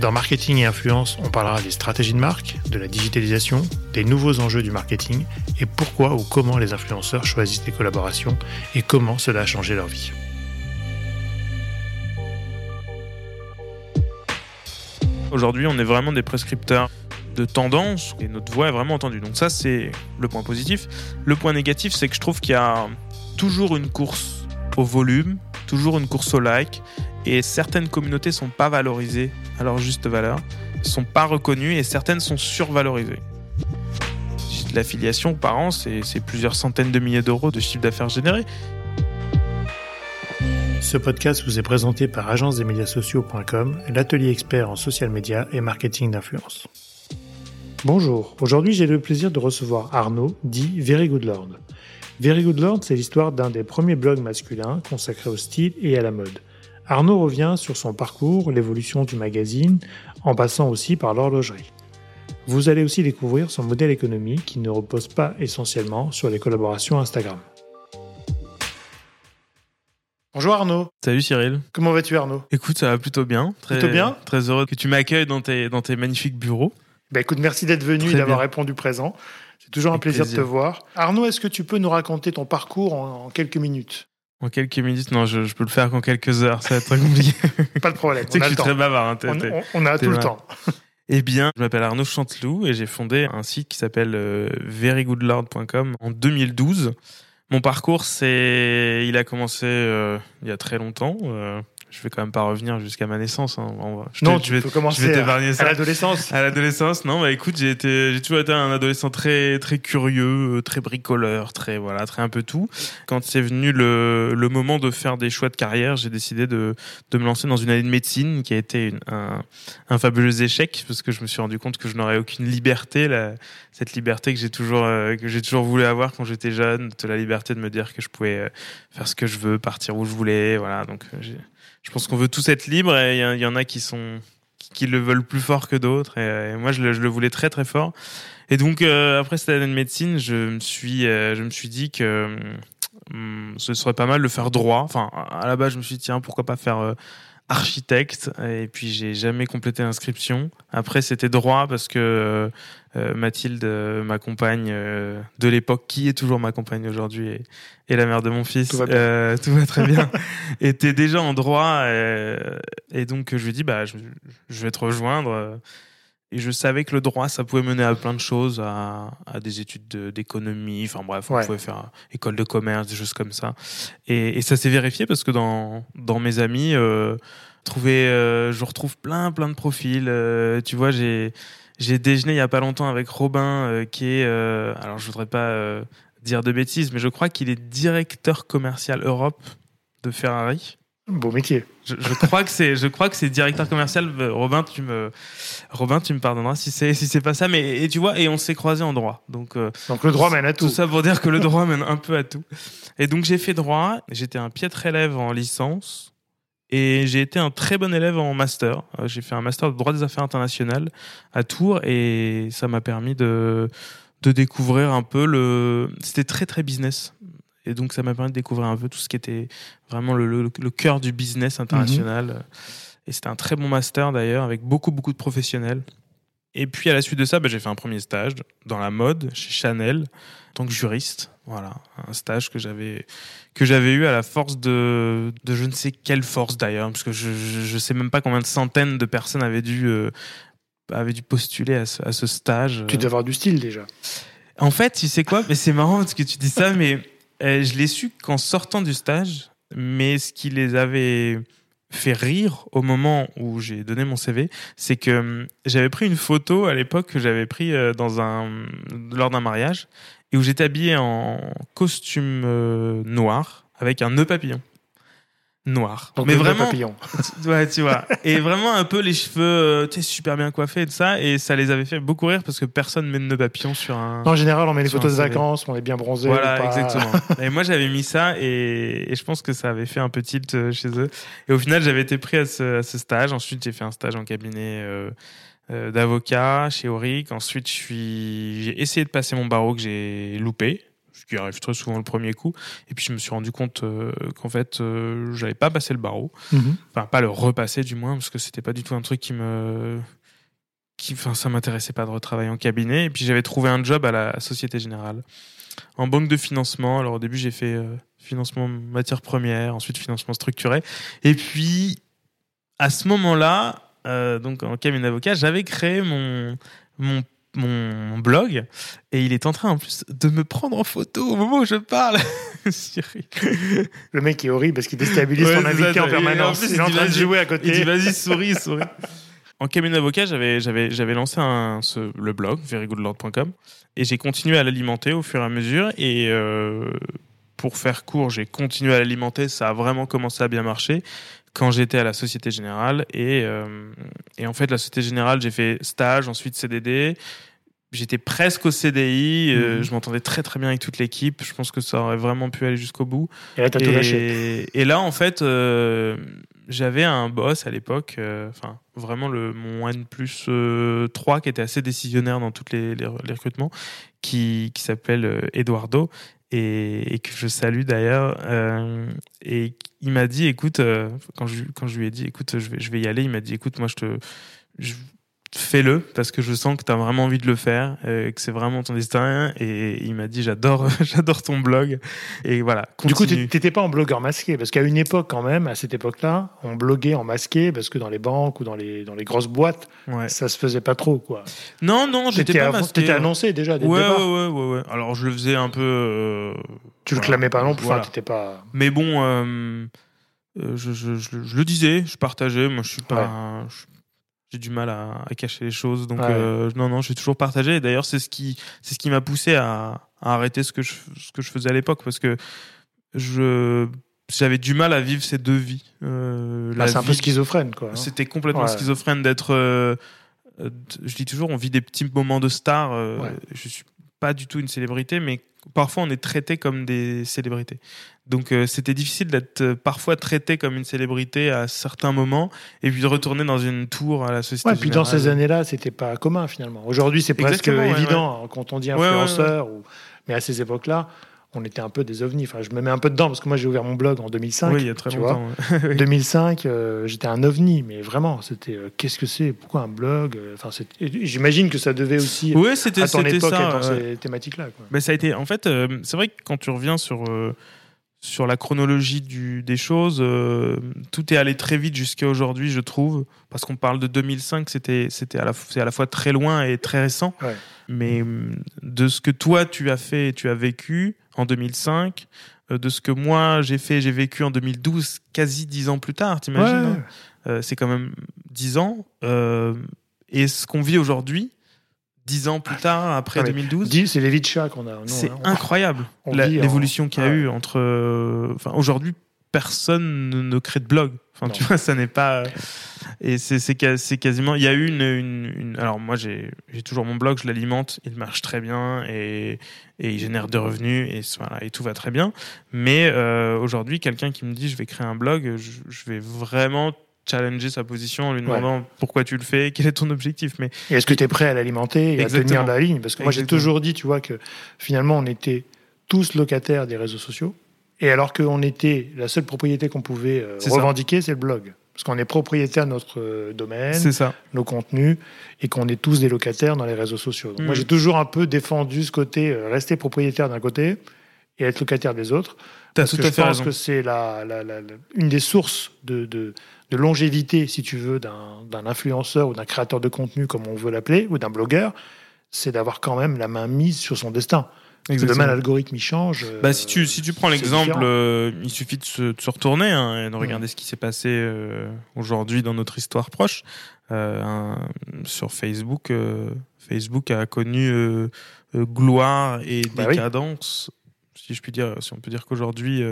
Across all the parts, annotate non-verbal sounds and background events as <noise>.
Dans Marketing et Influence, on parlera des stratégies de marque, de la digitalisation, des nouveaux enjeux du marketing et pourquoi ou comment les influenceurs choisissent les collaborations et comment cela a changé leur vie. Aujourd'hui, on est vraiment des prescripteurs de tendance et notre voix est vraiment entendue. Donc ça, c'est le point positif. Le point négatif, c'est que je trouve qu'il y a toujours une course au volume, toujours une course au like et certaines communautés sont pas valorisées à leur juste valeur, sont pas reconnues et certaines sont survalorisées. L'affiliation par an, c'est plusieurs centaines de milliers d'euros de chiffre d'affaires généré. Ce podcast vous est présenté par agence des médias sociaux.com, l'atelier expert en social media et marketing d'influence. Bonjour, aujourd'hui j'ai le plaisir de recevoir Arnaud, dit Very Good Lord. Very Good Lord, c'est l'histoire d'un des premiers blogs masculins consacrés au style et à la mode. Arnaud revient sur son parcours, l'évolution du magazine, en passant aussi par l'horlogerie. Vous allez aussi découvrir son modèle économique qui ne repose pas essentiellement sur les collaborations Instagram. Bonjour Arnaud. Salut Cyril. Comment vas-tu Arnaud? Écoute, ça va plutôt bien. Très, plutôt bien? Très heureux que tu m'accueilles dans tes, dans tes magnifiques bureaux. Bah écoute, merci d'être venu et d'avoir répondu présent. C'est toujours un plaisir, de te voir. Arnaud, est-ce que tu peux nous raconter ton parcours en, quelques minutes? En quelques minutes Non, je, peux le faire qu'en quelques heures. Ça va être très compliqué. <laughs> Pas de problème. <laughs> tu sais que je suis très bavard. Hein, on, a tout le temps. <laughs> Eh bien, je m'appelle Arnaud Chanteloup et j'ai fondé un site qui s'appelle euh, verygoodlord.com en 2012. Mon parcours, c'est, il a commencé euh, il y a très longtemps. Euh, je vais quand même pas revenir jusqu'à ma naissance. Hein. Je non, tu vais, peux commencer à, l'adolescence. À l'adolescence, non, bah écoute, j'ai été, j'ai toujours été un adolescent très, très curieux, euh, très bricoleur, très, voilà, très un peu tout. Quand c'est venu le, le moment de faire des choix de carrière, j'ai décidé de, de me lancer dans une année de médecine qui a été une, un, un fabuleux échec parce que je me suis rendu compte que je n'aurais aucune liberté, la, cette liberté que j'ai toujours, euh, que j'ai toujours voulu avoir quand j'étais jeune, de la liberté de me dire que je pouvais euh, faire ce que je veux, partir où je voulais, voilà. Donc, j'ai, je pense qu'on veut tous être libres et il y, en a qui sont qui le veulent plus fort que d'autres et, moi je le, voulais très très fort. Et donc euh, après cette année de médecine je me suis euh, je me suis dit que hum, ce serait pas mal de faire droit. Enfin à la base je me suis dit tiens pourquoi pas faire euh, architecte et puis j'ai jamais complété l'inscription. Après c'était droit parce que euh, euh, Mathilde, ma compagne euh, de l'époque, qui est toujours ma compagne aujourd'hui et, et, la mère de mon fils, tout va, tout va très bien, <laughs> était déjà en droit et, donc je lui dis bah je, je vais te rejoindre. Et je savais que le droit, ça pouvait mener à plein de choses, à, à des études d'économie, enfin bref, on pouvait faire école de commerce, des choses comme ça. Et, et ça s'est vérifié parce que dans, dans mes amis, euh, euh, je retrouve plein, plein de profils. Euh, tu vois, j'ai j'ai déjeuné il y a pas longtemps avec Robin, euh, qui est, alors je voudrais pas dire de bêtises, mais je crois qu'il est directeur commercial Europe de Ferrari. Beau métier. Je, crois que c'est, je crois que c'est directeur commercial. Euh, Robin, tu me, Robin, tu me pardonneras si c'est, si c'est pas ça. Mais et tu vois, et on s'est croisé en droit. Donc, euh, donc le droit mène à tout. Tout ça pour dire que le droit mène un peu à tout. Et donc j'ai fait droit. J'étais un piètre élève en licence. Et j'ai été un très bon élève en master. Euh, j'ai fait un master de droit des affaires internationales à Tours et ça m'a permis de de découvrir un peu le. C'était très très business. Et donc, ça m'a permis de découvrir un peu tout ce qui était vraiment le, le, cœur du business international. Mhm. Et c'était un très bon master d'ailleurs, avec beaucoup, beaucoup de professionnels. Et puis à la suite de ça, bah, j'ai fait un premier stage dans la mode chez Chanel en tant que juriste. Voilà, un stage que j'avais que j'avais eu à la force de de je ne sais quelle force d'ailleurs, parce que je, je, sais même pas combien de centaines de personnes avaient dû euh, avaient dû postuler à ce, à ce stage. Tu devais avoir du style déjà. En fait, tu sais quoi? Mais c'est marrant parce que tu dis ça, mais euh, je l'ai su qu'en sortant du stage, mais ce qui les avait fait rire au moment où j'ai donné mon CV, c'est que hum, j'avais pris une photo à l'époque que j'avais pris euh, dans un lors d'un mariage et où j'étais habillé en costume euh, noir avec un nœud papillon. Noir. Donc mais vraiment, papillon. ouais, tu vois. Et vraiment un peu les cheveux, euh, tu sais, super bien coiffés et tout ça. Et ça les avait fait beaucoup rire parce que personne met de nœud papillon sur un. En général, on met les photos de vacances, on est bien bronzé. Voilà, exactement. <laughs> et moi, j'avais mis ça et, et je pense que ça avait fait un peu tilt euh, chez eux. Et au final, j'avais été pris à ce, à ce stage. Ensuite, j'ai fait un stage en cabinet euh, euh, d'avocat chez Auric. Ensuite, je suis, j'ai essayé de passer mon barreau que j'ai loupé. Qui arrive très souvent le premier coup. Et puis, je me suis rendu compte euh, qu'en fait, euh, j'avais pas passé le barreau. Mhm. Enfin, pas le repasser du moins, parce que c'était pas du tout un truc qui me. Qui, enfin, ça m'intéressait pas de retravailler en cabinet. Et puis j'avais trouvé un job à la Société Générale, en banque de financement. Alors au début, j'ai fait euh, financement matières premières, ensuite financement structuré. Et puis, à ce moment-là, euh, donc en cabinet d'avocat, j'avais créé mon, mon, mon blog et il est en train en plus de me prendre en photo au moment où je parle. <laughs> Le mec est horrible parce qu'il déstabilise Ouais, son c'est invité en permanence. en plus, il est en il train de jouer à Il côté. dit vas-y souris souris. En cabinet d'avocat, j'avais j'avais j'avais lancé un ce, le blog verygoodlord.com et j'ai continué à l'alimenter au fur et à mesure et euh, pour faire court, j'ai continué à l'alimenter, ça a vraiment commencé à bien marcher quand j'étais à la Société Générale et euh, et en fait la Société Générale, j'ai fait stage, ensuite CDD. J'étais presque au CDI, euh, Mhm. je m'entendais très très bien avec toute l'équipe. Je pense que ça aurait vraiment pu aller jusqu'au bout. Et là, t'as tout lâché. Et, là, en fait, euh, j'avais un boss à l'époque, enfin, vraiment le, mon N plus euh, 3 qui était assez décisionnaire dans tous les, les, les recrutements, qui, qui s'appelle Eduardo et, et que je salue d'ailleurs. euh, et il m'a dit, écoute, euh, quand, je, quand je lui ai dit, écoute, je vais, je vais y aller, il m'a dit, écoute, moi, je te. je- Fais-le parce que je sens que tu as vraiment envie de le faire, euh, que c'est vraiment ton destin. Et il m'a dit j'adore, <laughs> j'adore ton blog. Et voilà. Du coup, t'étais pas en blogueur masqué, parce qu'à une époque, quand même, à cette époque-là, on bloguait en masqué, parce que dans les banques ou dans les, dans les grosses boîtes, Ouais. ça se faisait pas trop, quoi. Non, non, j'étais pas masqué. t'étais annoncé déjà dès ouais, le ouais, départ. ouais, ouais, ouais. Alors je le faisais un peu. euh, Tu le Voilà. clamais pas non plus, Voilà. t'étais pas. Mais bon, euh, je, je, je, je le disais, je partageais. Moi, je suis pas. je- j'ai du mal à, à cacher les choses, donc Ouais. euh, non, non, j'ai toujours partagé. D'ailleurs, c'est ce qui, c'est ce qui m'a poussé à, à arrêter ce que je, ce que je faisais à l'époque, parce que je, j'avais du mal à vivre ces deux vies. Euh, la c'est un peu schizophrène, quoi. hein. C'était complètement Ouais. schizophrène d'être. euh, je dis toujours, on vit des petits moments de star. Ouais. Je suis pas du tout une célébrité, mais parfois on est traité comme des célébrités. Donc euh, c'était difficile d'être euh, parfois traité comme une célébrité à certains moments et puis de retourner dans une tour à la société. Ouais, puis dans Générale. ces années-là, c'était pas commun finalement. Aujourd'hui, c'est presque ouais, évident quand on dit influenceur, ou- mais à ces époques-là, on était un peu des ovnis. Enfin, je me mets un peu dedans parce que moi, j'ai ouvert mon blog en 2005. Oui, il y a très tu longtemps. <laughs> Oui. 2005, euh, j'étais un ovni, mais vraiment, c'était euh, qu'est-ce que c'est? Pourquoi un blog? Enfin, J'imagine que ça devait aussi Ouais, c'était à ton c'était époque ça. dans ces thématiques-là. quoi. Ben, ça a été. En fait, c'est vrai que quand tu reviens sur sur la chronologie du, des choses, euh, tout est allé très vite jusqu'à aujourd'hui, je trouve, parce qu'on parle de 2005, c'était c'était à la c'est à la fois très loin et très récent. Ouais. Mais hum, de ce que toi tu as fait, et tu as vécu en 2005, euh, de ce que moi j'ai fait, j'ai vécu en 2012, quasi dix ans plus tard, t'imagines Ouais. hein Euh, C'est quand même dix ans. euh, et ce qu'on vit aujourd'hui, dix ans plus tard, après Ah ouais. 2012. Dis, C'est les vies de chat qu'on a. C'est incroyable l'évolution qu'il y a Ouais. eu entre. euh, Enfin, aujourd'hui, personne ne, ne crée de blog. Enfin, Non. tu vois, ça n'est pas. Et c'est quasiment. Il y a eu une. une- une- Alors moi, j'ai j'ai toujours mon blog, je l'alimente, il marche très bien et, et il génère des revenus et voilà et tout va très bien. Mais euh, aujourd'hui, quelqu'un qui me dit je vais créer un blog, je, je vais vraiment challenger sa position en lui demandant pourquoi tu le fais, <laughs> quel est ton objectif. Mais Et est-ce que tu es prêt à l'alimenter et à Exactement. tenir la ligne? Parce que moi, j'ai toujours dit, tu vois, que finalement, on était tous locataires des réseaux sociaux. Et alors qu'on était la seule propriété qu'on pouvait euh, revendiquer, c'est le blog. Parce qu'on est propriétaire de notre euh, domaine, ça. nos contenus, et qu'on est tous des locataires dans les réseaux sociaux. Donc moi, j'ai toujours un peu défendu ce côté, euh, rester propriétaire d'un côté et être locataire des autres. T'as Parce tout que à je fait pense raison. que c'est la, la- la- la- une des sources de, de- de longévité, si tu veux, d'un influenceur ou d'un créateur de contenu, comme on veut l'appeler, ou d'un blogueur, c'est d'avoir quand même la main mise sur son destin. Demain, l'algorithme, il change. euh, Bah, si tu si tu prends c'est l'exemple, euh, il suffit de se, de se retourner hein, et de regarder ce qui s'est passé euh, aujourd'hui dans notre histoire proche. Euh, un- sur Facebook, euh, Facebook a connu euh, euh, gloire et Bah oui. décadence, si je puis dire, si on peut dire qu'aujourd'hui.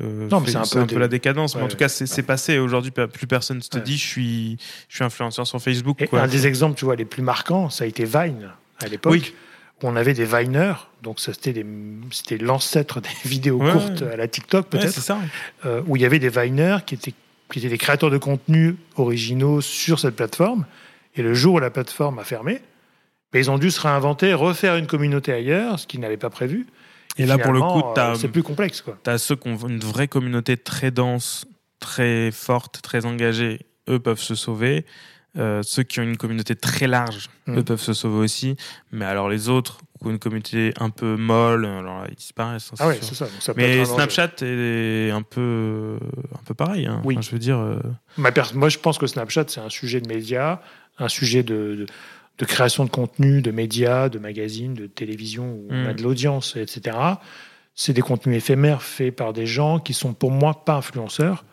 Euh, Non, mais fait- c'est un peu un peu des- la décadence. mais en tout cas, c'est passé. Aujourd'hui, plus personne ne te Ouais. dit je suis, je suis influenceur sur Facebook. Et quoi. un des exemples, tu vois, les plus marquants, ça a été Vine à l'époque, Oui. où on avait des Viners, donc c'était l'ancêtre des <laughs> vidéos courtes à la TikTok peut-être, euh, où il y avait des Viners qui étaient, qui étaient des créateurs de contenu originaux sur cette plateforme. Et le jour où la plateforme a fermé, ben, ils ont dû se réinventer, refaire une communauté ailleurs, ce qu'ils n'avaient pas prévu. Et là, pour le coup, euh, c'est plus complexe. Quoi. T'as ceux qui ont une vraie communauté très dense, très forte, très engagée, eux peuvent se sauver. Euh, ceux qui ont une communauté très large, Mm. eux peuvent se sauver aussi. Mais alors les autres, qui ont une communauté un peu molle, alors là, ils disparaissent. hein, Ah ouais, ça. ça Mais. Snapchat est un peu, un peu pareil. hein. Oui. Enfin, je veux dire, euh, Ma Moi, je pense que Snapchat, c'est un sujet de médias, un sujet de, de, de création de contenu, de médias, de magazines, de télévision, où on a Mm. de l'audience, etc. C'est des contenus éphémères faits par des gens qui sont, pour moi, pas influenceurs,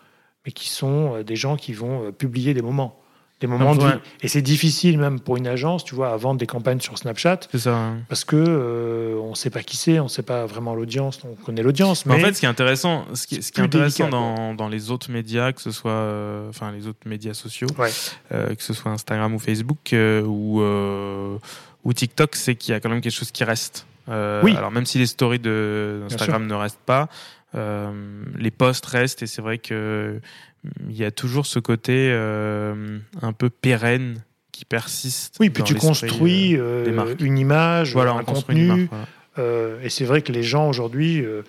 mais qui sont euh, des gens qui vont euh, publier des moments. Des moments de vie. Et c'est difficile, même pour une agence, tu vois, à vendre des campagnes sur Snapchat, c'est ça. hein. parce que euh, on ne sait pas qui c'est, on ne sait pas vraiment l'audience, on connaît l'audience, Mais mais en fait, ce qui est intéressant, ce qui, ce qui est intéressant délicat, dans, dans les autres médias, que ce soit, euh, enfin les autres médias sociaux, Ouais. euh, que ce soit Instagram ou Facebook euh, ou euh, ou TikTok, c'est qu'il y a quand même quelque chose qui reste. Euh, Oui. Alors même si les stories de Instagram ne restent pas, les posts restent et c'est vrai que mm, il y a toujours ce côté euh, un peu pérenne qui persiste. oui, puis tu construis euh, euh, une image, voilà, un contenu. marque, voilà. Euh, et c'est vrai que les gens aujourd'hui euh,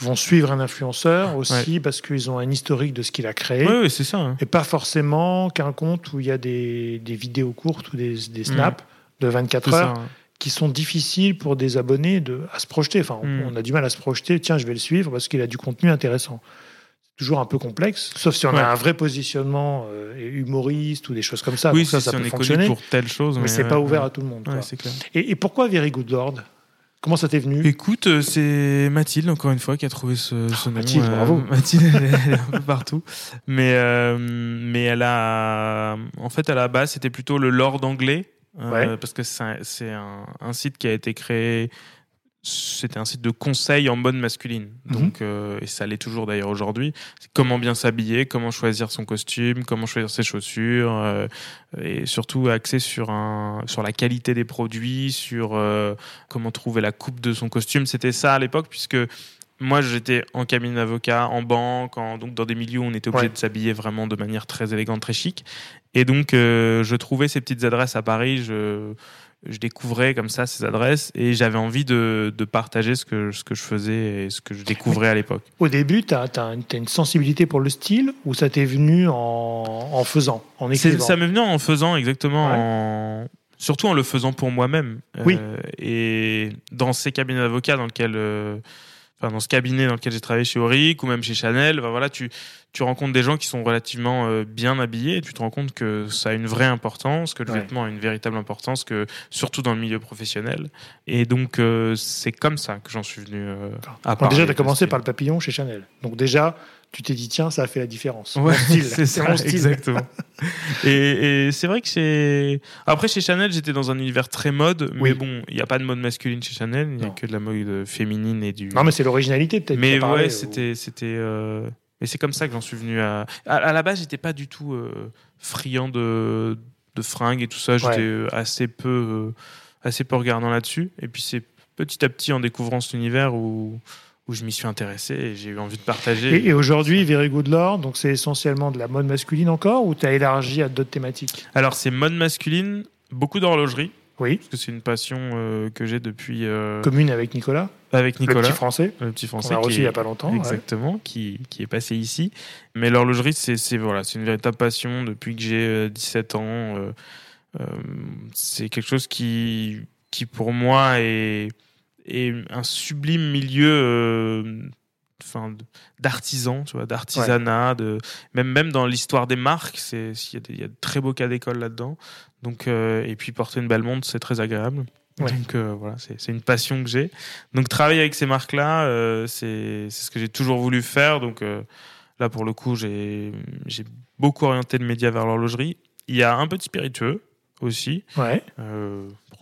vont suivre un influenceur aussi parce qu'ils ont un historique de ce qu'il a créé. Oui, c'est ça. hein. Et pas forcément qu'un compte où il y a des, des vidéos courtes ou des, des snaps de 24 Mm. C'est heures ça, hein. Qui sont difficiles pour des abonnés de, à se projeter. Enfin, on, Mm. on a du mal à se projeter. Tiens, je vais le suivre parce qu'il a du contenu intéressant. C'est toujours un peu complexe, sauf si on Ouais. a un vrai positionnement euh, humoriste ou des choses comme ça. Oui, ça, si ça on peut est fonctionner. pour telle chose. Mais c'est pas ouvert ouais. à tout le monde. Quoi. clair. Et, et pourquoi Very Good Lord? Comment ça t'est venu? Écoute, euh, c'est Mathilde, encore une fois, qui a trouvé ce, ce nom. Ah, Mathilde, bravo. <laughs> Mathilde, elle est, elle est un peu partout. Mais, euh, mais elle a. En fait, à la base, c'était plutôt le Lord anglais. Euh, Ouais. Parce que c'est un, site qui a été créé. C'était un site de conseil en mode masculine. Mhm. Donc, euh, et ça l'est toujours d'ailleurs aujourd'hui. Comment bien s'habiller, comment choisir son costume, comment choisir ses chaussures, euh, et surtout axé sur un, sur la qualité des produits, sur euh, comment trouver la coupe de son costume. C'était ça à l'époque, puisque moi j'étais en cabinet d'avocat, en banque, en- donc dans des milieux où on était obligé Ouais. de s'habiller vraiment de manière très élégante, très chic. Et donc euh, je trouvais ces petites adresses à Paris. Je, je découvrais comme ça ces adresses et j'avais envie de, de partager ce que, ce que je faisais et ce que je découvrais à l'époque. Au début, tu as, une sensibilité pour le style ou ça t'est venu en, en faisant, en écrivant Ça m'est venu en faisant exactement, Ouais. en- surtout en le faisant pour moi-même. Oui. Euh, et dans ces cabinets d'avocats dans lequel, euh, enfin dans ce cabinet dans lequel j'ai travaillé chez Auric ou même chez Chanel, ben voilà, tu tu rencontres des gens qui sont relativement euh, bien habillés et tu te rends compte que ça a une vraie importance, que le Ouais. vêtement a une véritable importance, que surtout dans le milieu professionnel. Et donc euh, c'est comme ça que j'en suis venu. euh, à Bon, déjà, tu as commencé par le papillon chez Chanel. Donc déjà, tu t'es dit, tiens, ça a fait la différence. Ouais, <laughs> c'est ça, mon style. exactement. <laughs> et et c'est vrai que chez après chez Chanel, j'étais dans un univers très mode, Oui. mais bon, il n'y a pas de mode masculine chez Chanel, il n'y a que de la mode féminine et du. Non, mais c'est l'originalité peut-être. mais ouais, ou- c'était c'était. euh, Mais c'est comme ça que j'en suis venu à. À, à la base, j'étais pas du tout euh, friand de de fringues et tout ça. J'étais Ouais. euh, assez peu euh, assez peu regardant là-dessus. Et puis c'est petit à petit en découvrant cet univers où où je m'y suis intéressé et j'ai eu envie de partager. Et, et aujourd'hui, Very Good Lord, donc c'est essentiellement de la mode masculine encore ou tu as élargi à d'autres thématiques? Alors c'est mode masculine, beaucoup d'horlogerie. Oui, parce que c'est une passion euh, que j'ai depuis euh, commune avec Nicolas, avec le Nicolas, petit français, le petit français a qui reçu il n'y a pas longtemps. ouais. exactement, qui, qui est passé ici. Mais l'horlogerie, c'est c'est- voilà, c'est une véritable passion depuis que j'ai euh, 17 ans. euh, euh, c'est quelque chose qui, qui pour moi est, est un sublime milieu. euh, Enfin, d'artisans, tu vois, d'artisanat, de même même dans l'histoire des marques, c'est il y, a y de très beaux cas d'école là-dedans. Donc euh, et puis porter une belle montre, c'est très agréable. Ouais. Donc euh, voilà, c'est une passion que j'ai. Donc travailler avec ces marques-là, euh, c'est ce que j'ai toujours voulu faire. Donc là, pour le coup, j'ai j'ai beaucoup orienté le média vers l'horlogerie. Il y a un peu de spiritueux aussi, Ouais.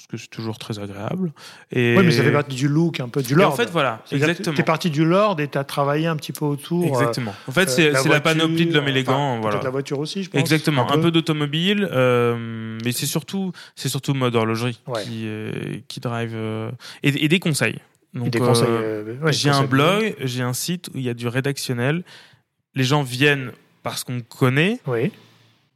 Euh, parce que c'est toujours très agréable. Et... Oui, mais ça fait partie du look, un peu du lord. en fait, voilà, exactement. Tu es parti du lord et tu as travaillé un petit peu autour. Exactement. En fait, c'est la, panoplie de l'homme élégant. voilà. la voiture aussi, je pense. Exactement. Un peu, d'automobile, mais c'est surtout, c'est surtout mode horlogerie qui, qui drive. Et, et, des conseils. Donc, des conseils. Ouais, j'ai un blog, j'ai un site où il y a du rédactionnel. Les gens viennent parce qu'on connaît. Oui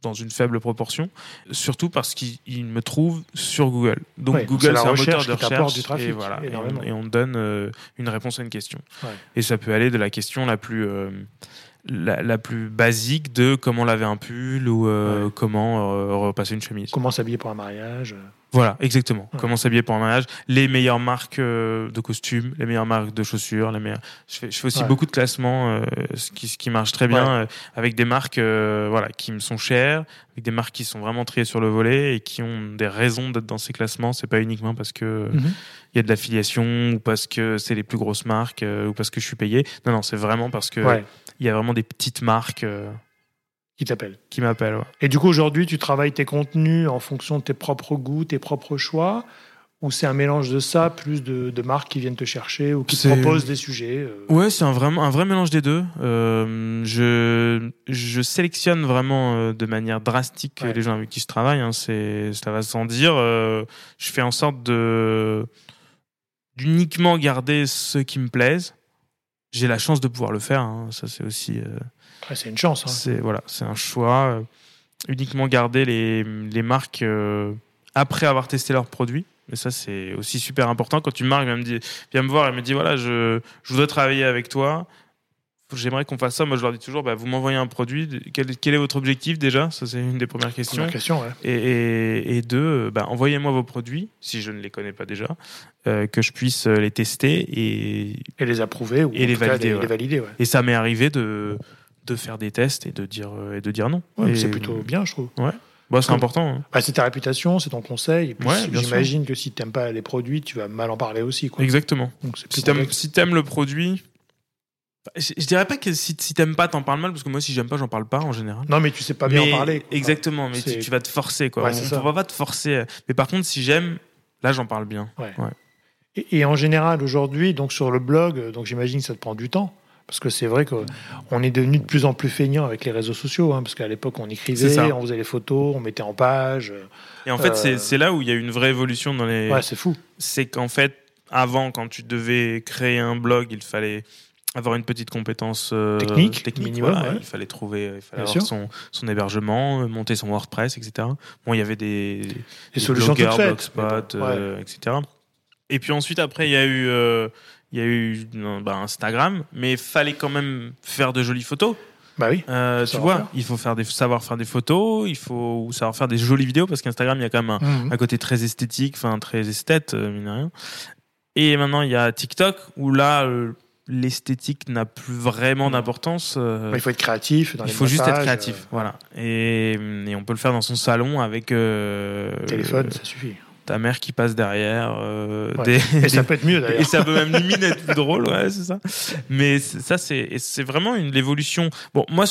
dans une faible proportion, surtout parce qu'il me trouve sur Google. Donc Google, c'est un moteur de recherche du trafic, et, voilà, et, on, donne euh, une réponse à une question. Et ça peut aller de la question la plus euh, la, plus basique de comment laver un pull ou euh, comment repasser une chemise. Comment s'habiller pour un mariage. Voilà, exactement. Comment s'habiller pour un mariage, les meilleures marques euh, de costumes, les meilleures marques de chaussures, les meilleures... je, fais, je fais aussi beaucoup de classements, euh, ce, qui, ce qui marche très bien, euh, avec des marques voilà, qui me sont chères, avec des marques qui sont vraiment triées sur le volet et qui ont des raisons d'être dans ces classements. C'est pas uniquement parce que mhm. il y a de l'affiliation ou parce que c'est les plus grosses marques ou parce que je suis payé. Non, non, c'est vraiment parce que il y a vraiment des petites marques qui t'appelle. Qui m'appelle, ouais. Et du coup, aujourd'hui, tu travailles tes contenus en fonction de tes propres goûts, tes propres choix ou c'est un mélange de ça, plus de, marques qui viennent te chercher ou qui te proposent des sujets euh Ouais, c'est un, vraiment, un vrai mélange des deux. Euh, je, je sélectionne vraiment euh, de manière drastique les gens avec qui je travaille. Hein, c'est, ça va sans dire. je fais en sorte de d'uniquement garder ceux qui me plaisent. J'ai la chance de pouvoir le faire. Hein, ça, c'est aussi c'est une chance. Hein. C'est voilà, c'est un choix. Euh, uniquement garder les, les marques euh, après avoir testé leurs produits. Mais ça, c'est aussi super important. Quand une marque vient me, dire, vient me voir et me dit voilà, je, je voudrais travailler avec toi, j'aimerais qu'on fasse ça. Moi, je leur dis toujours bah, vous m'envoyez un produit. Quel, quel, est votre objectif déjà? Ça, c'est une des premières questions. Question, ouais. et, et, deux, bah, envoyez-moi vos produits, si je ne les connais pas déjà, euh, que je puisse les tester et, et les approuver ou et les valider. les valider Et ça m'est arrivé de de faire des tests et de dire, euh, et de dire non. c'est plutôt bien, je trouve. Ouais. Bah, c'est important. Hein. Bah, c'est ta réputation, c'est ton conseil. J'imagine que si tu n'aimes pas les produits, tu vas mal en parler aussi. Quoi. Exactement. Donc, si tu aimes, le produit, je, dirais pas que si, si t'aimes pas, t'en parles mal, parce que moi, si j'aime pas, j'en parle pas en général. Non, mais tu sais pas bien en parler. Exactement, mais tu, vas te forcer. Quoi. On, va pas te forcer. Mais par contre, si j'aime, là, j'en parle bien. Et, et, en général, aujourd'hui, donc sur le blog, donc j'imagine que ça te prend du temps. Parce que c'est vrai qu'on est devenu de plus en plus feignant avec les réseaux sociaux, hein, parce qu'à l'époque on écrivait, on faisait les photos, on mettait en page. Et en fait, euh, c'est là où il y a une vraie évolution dans les. Ouais, c'est fou. C'est qu'en fait, avant, quand tu devais créer un blog, il fallait avoir une petite compétence euh, technique, technique il fallait trouver il fallait avoir son, son, hébergement monter son WordPress etc bon il y avait des, des, solutions blogueurs, Blogspot, euh, etc et puis ensuite après il y a eu il y a eu bah, Instagram, mais il fallait quand même faire de jolies photos. Bah oui. Euh, tu vois, il faut faire des, savoir faire des photos, il faut savoir faire des jolies vidéos parce qu'Instagram, il y a quand même un, mhm. côté très esthétique, enfin très esthète, euh, mine de rien. Et maintenant, il y a TikTok où là, euh, l'esthétique n'a plus vraiment mhm. d'importance. Bah, il faut être créatif. Dans il faut juste être créatif, voilà. Et, et, on peut le faire dans son salon avec. Téléphone, ça suffit ta mère qui passe derrière. Euh, et ça peut être mieux d'ailleurs. Et ça peut même limite être plus drôle, ouais, c'est ça. Mais ça, c'est, c'est vraiment une évolution. Bon, moi,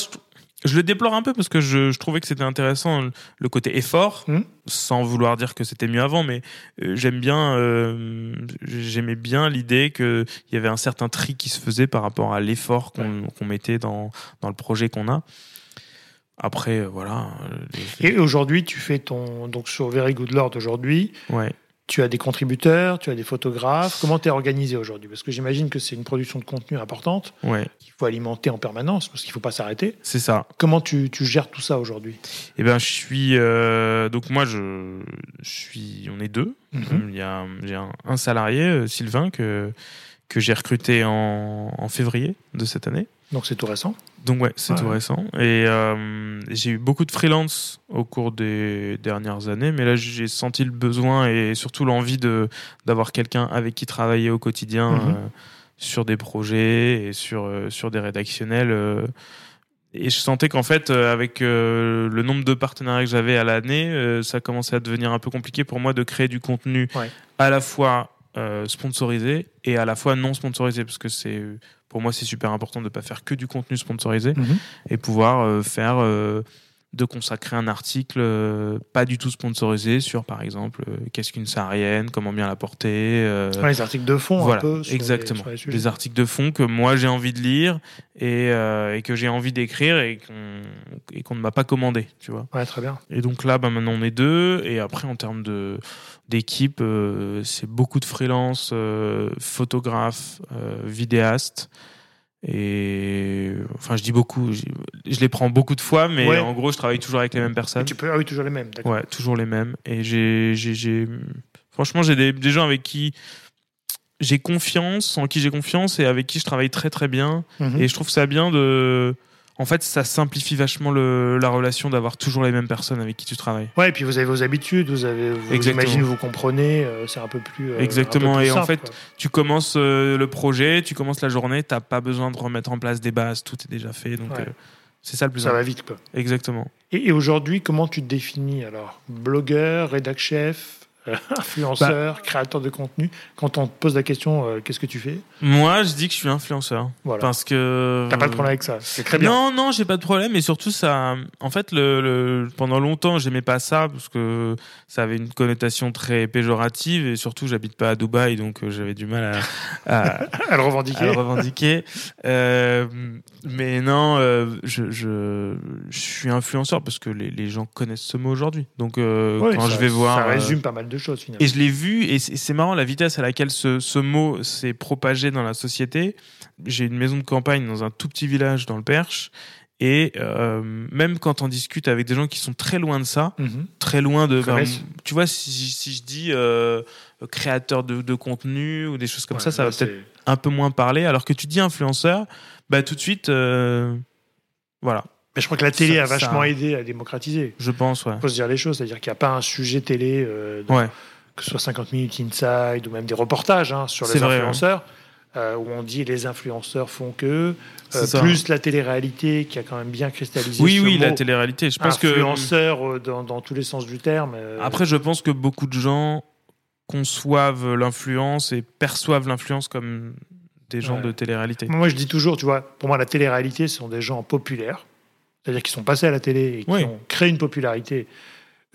je, le déplore un peu parce que je, trouvais que c'était intéressant le côté effort, hmm. sans vouloir dire que c'était mieux avant, mais euh, j'aime bien, euh, j'aimais bien l'idée qu'il y avait un certain tri qui se faisait par rapport à l'effort qu'on mettait dans, dans le projet qu'on a. Après, euh, voilà. Euh, Et aujourd'hui, tu fais ton. Donc sur Very Good Lord aujourd'hui, ouais. tu as des contributeurs, tu as des photographes. Comment tu es organisé aujourd'hui? Parce que j'imagine que c'est une production de contenu importante ouais. qu'il faut alimenter en permanence parce qu'il ne faut pas s'arrêter. C'est ça. Comment tu, tu, gères tout ça aujourd'hui? Eh bien, je suis. Euh, donc moi, je, je, suis. On est deux. Mhm. Il y a, j'ai un, un, salarié, Sylvain, que, que j'ai recruté en, en février de cette année. Donc c'est tout récent Donc ouais, c'est tout récent. Et euh, j'ai eu beaucoup de freelance au cours des dernières années, mais là j'ai senti le besoin et surtout l'envie de d'avoir quelqu'un avec qui travailler au quotidien mhm. euh, sur des projets et sur euh, sur des rédactionnels. et je sentais qu'en fait, avec le nombre de partenariats que j'avais à l'année, ça commençait à devenir un peu compliqué pour moi de créer du contenu à la fois sponsorisé et à la fois non sponsorisé, parce que c'est pour moi, c'est super important de ne pas faire que du contenu sponsorisé mhm. et pouvoir euh, faire euh, de consacrer un article euh, pas du tout sponsorisé sur, par exemple, euh, qu'est-ce qu'une saharienne, comment bien la porter. euh, Ouais, les articles de fond, voilà, un peu. sur les- exactement. sur les des articles de fond que moi j'ai envie de lire et, et que j'ai envie d'écrire et qu'on et qu'on ne m'a pas commandé, tu vois. Ouais, très bien. Et donc là, bah, maintenant on est deux. Et après, en termes de d'équipe, euh, c'est beaucoup de freelance, euh, photographes, euh, vidéastes. Et enfin, je dis beaucoup, je, je les prends beaucoup de fois, mais Ouais. en gros, je travaille toujours avec les mêmes personnes. Et tu peux, ah oui, toujours les mêmes, d'accord. Ouais, toujours les mêmes. Et j'ai, j'ai, j'ai- franchement, j'ai des, des gens avec qui j'ai confiance, en qui j'ai confiance et avec qui je travaille très très bien. Mhm. Et je trouve ça bien de. En fait, ça simplifie vachement le, la relation d'avoir toujours les mêmes personnes avec qui tu travailles. Ouais, et puis vous avez vos habitudes, vous avez, vous imaginez, vous comprenez, euh, c'est un peu plus. euh, Exactement, un peu plus et en fait, quoi. Tu commences euh, le projet, tu commences la journée, t'as pas besoin de remettre en place des bases, tout est déjà fait. Donc, Ouais. c'est ça le plus ça va vite, quoi. Exactement. Et, et aujourd'hui, comment tu te définis alors? Blogueur, rédac chef, euh, <laughs> influenceur, Bah. créateur de contenu Quand on te pose la question, euh, qu'est-ce que tu fais? Moi, je dis que je suis influenceur. Voilà. Parce que. T'as pas de problème avec ça, c'est très bien. Non, non, j'ai pas de problème. Et surtout, ça, en fait, le, le- pendant longtemps, j'aimais pas ça parce que ça avait une connotation très péjorative. Et surtout, j'habite pas à Dubaï, donc euh, j'avais du mal à, à, <laughs> À le revendiquer. à le revendiquer. Euh, mais non, je, je, je suis influenceur parce que les, les gens connaissent ce mot aujourd'hui. Donc, quand ça- je vais voir. Ça résume pas mal de choses finalement. et je l'ai vu, et c'est marrant la vitesse à laquelle ce, ce mot s'est propagé dans la société. J'ai une maison de campagne dans un tout petit village dans le Perche, et euh, même quand on discute avec des gens qui sont très loin de ça, Mhm. très loin de... Connaissent. tu vois, si, si je dis euh, créateur de, de contenu ou des choses comme Ouais, ça, ça va peut-être un peu moins parler, alors que tu dis influenceur, bah tout de suite, euh, voilà, Mais je crois que la télé Ça- a vachement ça- aidé à démocratiser. je pense, ouais. Il faut se dire les choses, c'est-à-dire qu'il n'y a pas un sujet télé, euh, dans- Ouais. que ce soit 50 minutes inside ou même des reportages hein, sur les vrai, influenceurs, euh, où on dit les influenceurs font que, euh, plus la télé-réalité qui a quand même bien cristallisé Oui, ce oui, la mot, télé-réalité. Je pense que influenceur dans, dans tous les sens du terme. Après, je pense que beaucoup de gens conçoivent l'influence et perçoivent l'influence comme des gens Ouais. de télé-réalité. Moi, je dis toujours, tu vois, pour moi, la télé-réalité, ce sont des gens populaires, c'est-à-dire qui sont passés à la télé et qui Oui. ont créé une popularité,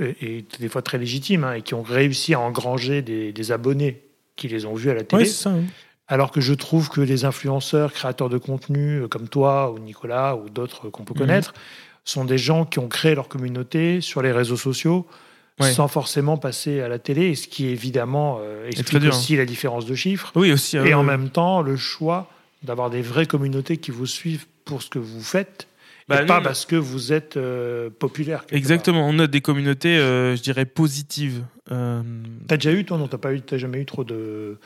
et, et des fois très légitime, hein, et qui ont réussi à engranger des, des abonnés qui les ont vus à la télé. Oui, c'est ça. oui. Alors que je trouve que les influenceurs, créateurs de contenu, euh, comme toi ou Nicolas ou d'autres qu'on peut Mhm. connaître, sont des gens qui ont créé leur communauté sur les réseaux sociaux Ouais. sans forcément passer à la télé, et ce qui évidemment euh, explique dur, aussi la différence de chiffres. Oui, aussi. Et euh, en même temps, le choix d'avoir des vraies communautés qui vous suivent pour ce que vous faites, Bah, et pas a- parce que vous êtes euh, populaire. Exactement. On a des communautés, euh, je dirais, positives. Euh. T'as déjà eu, toi, non T'as pas eu, t'as jamais eu trop de,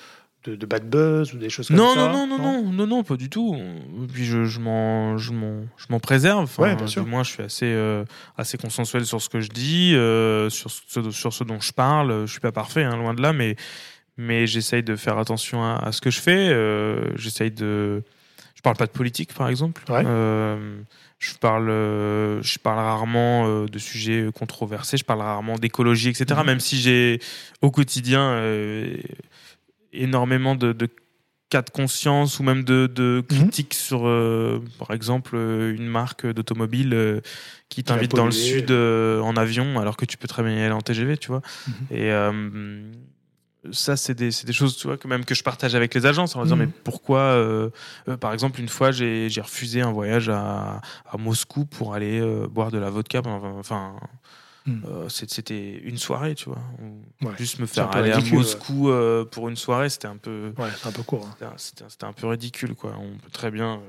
de, de bad buzz ou des choses comme Non, ça non, non, non, non, non, non, pas du tout. Et Puis je, je m'en, je m'en, je m'en préserve. Enfin, Ouais, bien sûr. Du moins, je suis assez, euh, assez consensuel sur ce que je dis, euh, sur ce, sur ce dont je parle. Je suis pas parfait, hein, loin de là, mais, mais j'essaye de faire attention à, à ce que je fais. J'essaye de, je parle pas de politique, par exemple. Ouais. Je parle, euh, je parle rarement euh, de sujets controversés. Je parle rarement d'écologie, etc. Mhm. Même si j'ai au quotidien euh, énormément de, de cas de conscience ou même de, de Mhm. critiques sur, euh, par exemple, une marque d'automobile euh, qui t'invite dans le sud euh, en avion alors que tu peux très bien y aller en TGV, tu vois. Mhm. Et ça, c'est des, des choses, tu vois, que même que je partage avec les agences en disant, Mhm. mais pourquoi, euh, euh, par exemple, une fois, j'ai refusé un voyage à, à Moscou pour aller euh, boire de la vodka. Enfin, c'est- c'était une soirée, tu vois. Ouais. Juste me faire aller ridicule, à Moscou pour une soirée, c'était un peu, Ouais, un peu court. hein. c'était un- peu ridicule, quoi. On peut très bien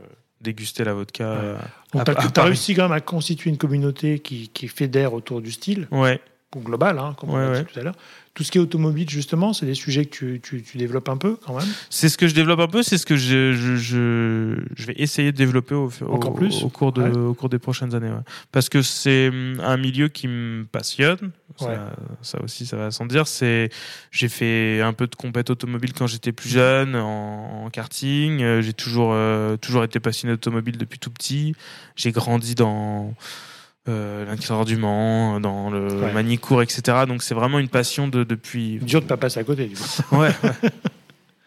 déguster la vodka. Paris. réussi quand même à constituer une communauté qui, qui fédère autour du style, Ouais. Ou global, hein, comme on a dit ouais. tout à l'heure. Tout ce qui est automobile, justement, c'est des sujets que tu, tu- tu développes un peu quand même. C'est ce que je développe un peu, c'est ce que je, je, je, je vais essayer de développer au, au- Encore plus au, cours de, Ouais. au cours des prochaines années. Parce que c'est hum, un milieu qui me passionne. Ça, aussi, ça va sans dire. C'est, j'ai fait un peu de compète automobile quand j'étais plus jeune, en, en karting. Euh, J'ai toujours, euh, toujours été passionné d'automobile depuis tout petit. J'ai grandi dans euh, du Mans, dans le Ouais. Manicourt, etc. Donc c'est vraiment une passion de, depuis. Dur de pas passer à côté, du coup. <laughs> Ouais.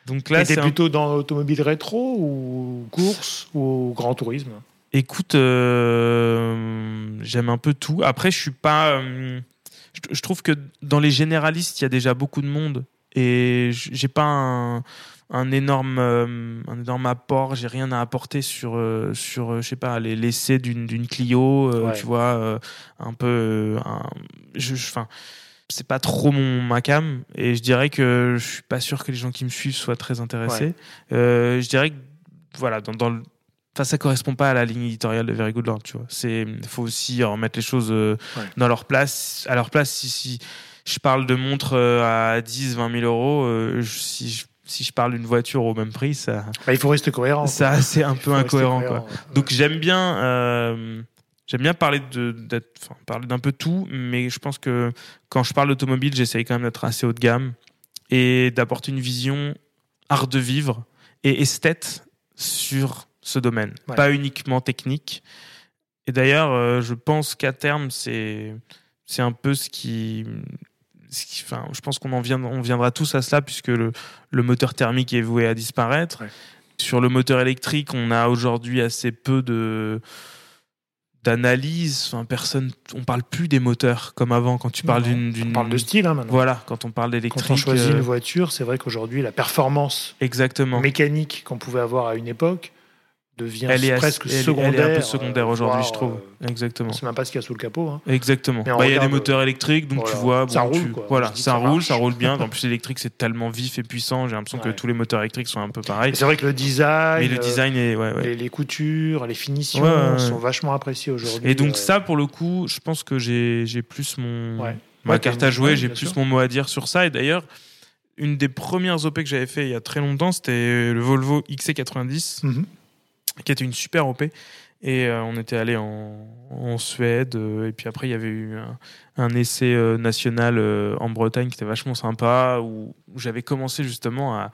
Donc là, c'est un plutôt dans l'automobile rétro ou course ou grand tourisme? Écoute, euh, j'aime un peu tout. Après, je suis pas. euh, je, je trouve que dans les généralistes, il y a déjà beaucoup de monde et j'ai pas un, un énorme, euh, un énorme apport. J'ai rien à apporter sur, euh, sur, euh, je sais pas, les l'essai d'une d'une Clio. euh, Ouais. Tu vois, euh, un peu. euh, un- je, enfin, c'est pas trop mon ma cam et je dirais que je suis pas sûr que les gens qui me suivent soient très intéressés. Euh, je dirais que voilà, dans, dans le Enfin, ça correspond pas à la ligne éditoriale de Very Good Lord, tu vois. C'est, faut aussi remettre les choses Ouais. dans leur place. À leur place, si, si je parle de montres à 10, 20 000 euros, si, je, si je parle d'une voiture au même prix, ça, Bah, il faut rester cohérent. ça c'est un peu incohérent, quoi. cohérent, ouais. Donc j'aime bien, euh, j'aime bien parler de, enfin, parler d'un peu tout, mais je pense que quand je parle d'automobile, j'essaye quand même d'être assez haut de gamme et d'apporter une vision art de vivre et esthète sur ce domaine, Ouais. pas uniquement technique. Et d'ailleurs, euh, je pense qu'à terme, c'est c'est un peu ce qui- enfin, je pense qu'on en vient, on viendra tous à cela puisque le, le moteur thermique est voué à disparaître. Ouais. Sur le moteur électrique, on a aujourd'hui assez peu de d'analyse. Enfin, personne, on parle plus des moteurs comme avant. Quand tu parles d'une, On parle de style hein, maintenant. voilà, quand on parle d'électrique, Quand on choisit euh, une voiture, c'est vrai qu'aujourd'hui, la performance exactement. mécanique qu'on pouvait avoir à une époque devient Elle est, presque elle- secondaire. elle est un peu secondaire euh, aujourd'hui, je trouve. euh, Exactement. sait même pas ce qu'il y a sous le capot. hein. Exactement. Bah, Il y a des moteurs électriques, donc voilà. tu vois, Ça roule, tu- quoi. Voilà, ça roule, ça roule bien. En plus, <laughs> l'électrique, c'est tellement vif et puissant. J'ai l'impression Ouais. que tous les moteurs électriques sont un peu pareils. C'est vrai que le design, Mais le euh, design est, ouais, ouais. les, les coutures, les finitions sont vachement appréciées aujourd'hui. Et donc euh, ça, pour le coup, je pense que j'ai plus mon ma carte à jouer, j'ai plus mon mot à dire sur ça. Et d'ailleurs, une des premières OP que j'avais fait il y a très longtemps, c'était le Volvo XC90, Mhm. Qui était une super OP. Et euh, on était allé en, en Suède. euh, et puis après, il y avait eu un, un essai euh, national en Bretagne qui était vachement sympa, où, où j'avais commencé justement à,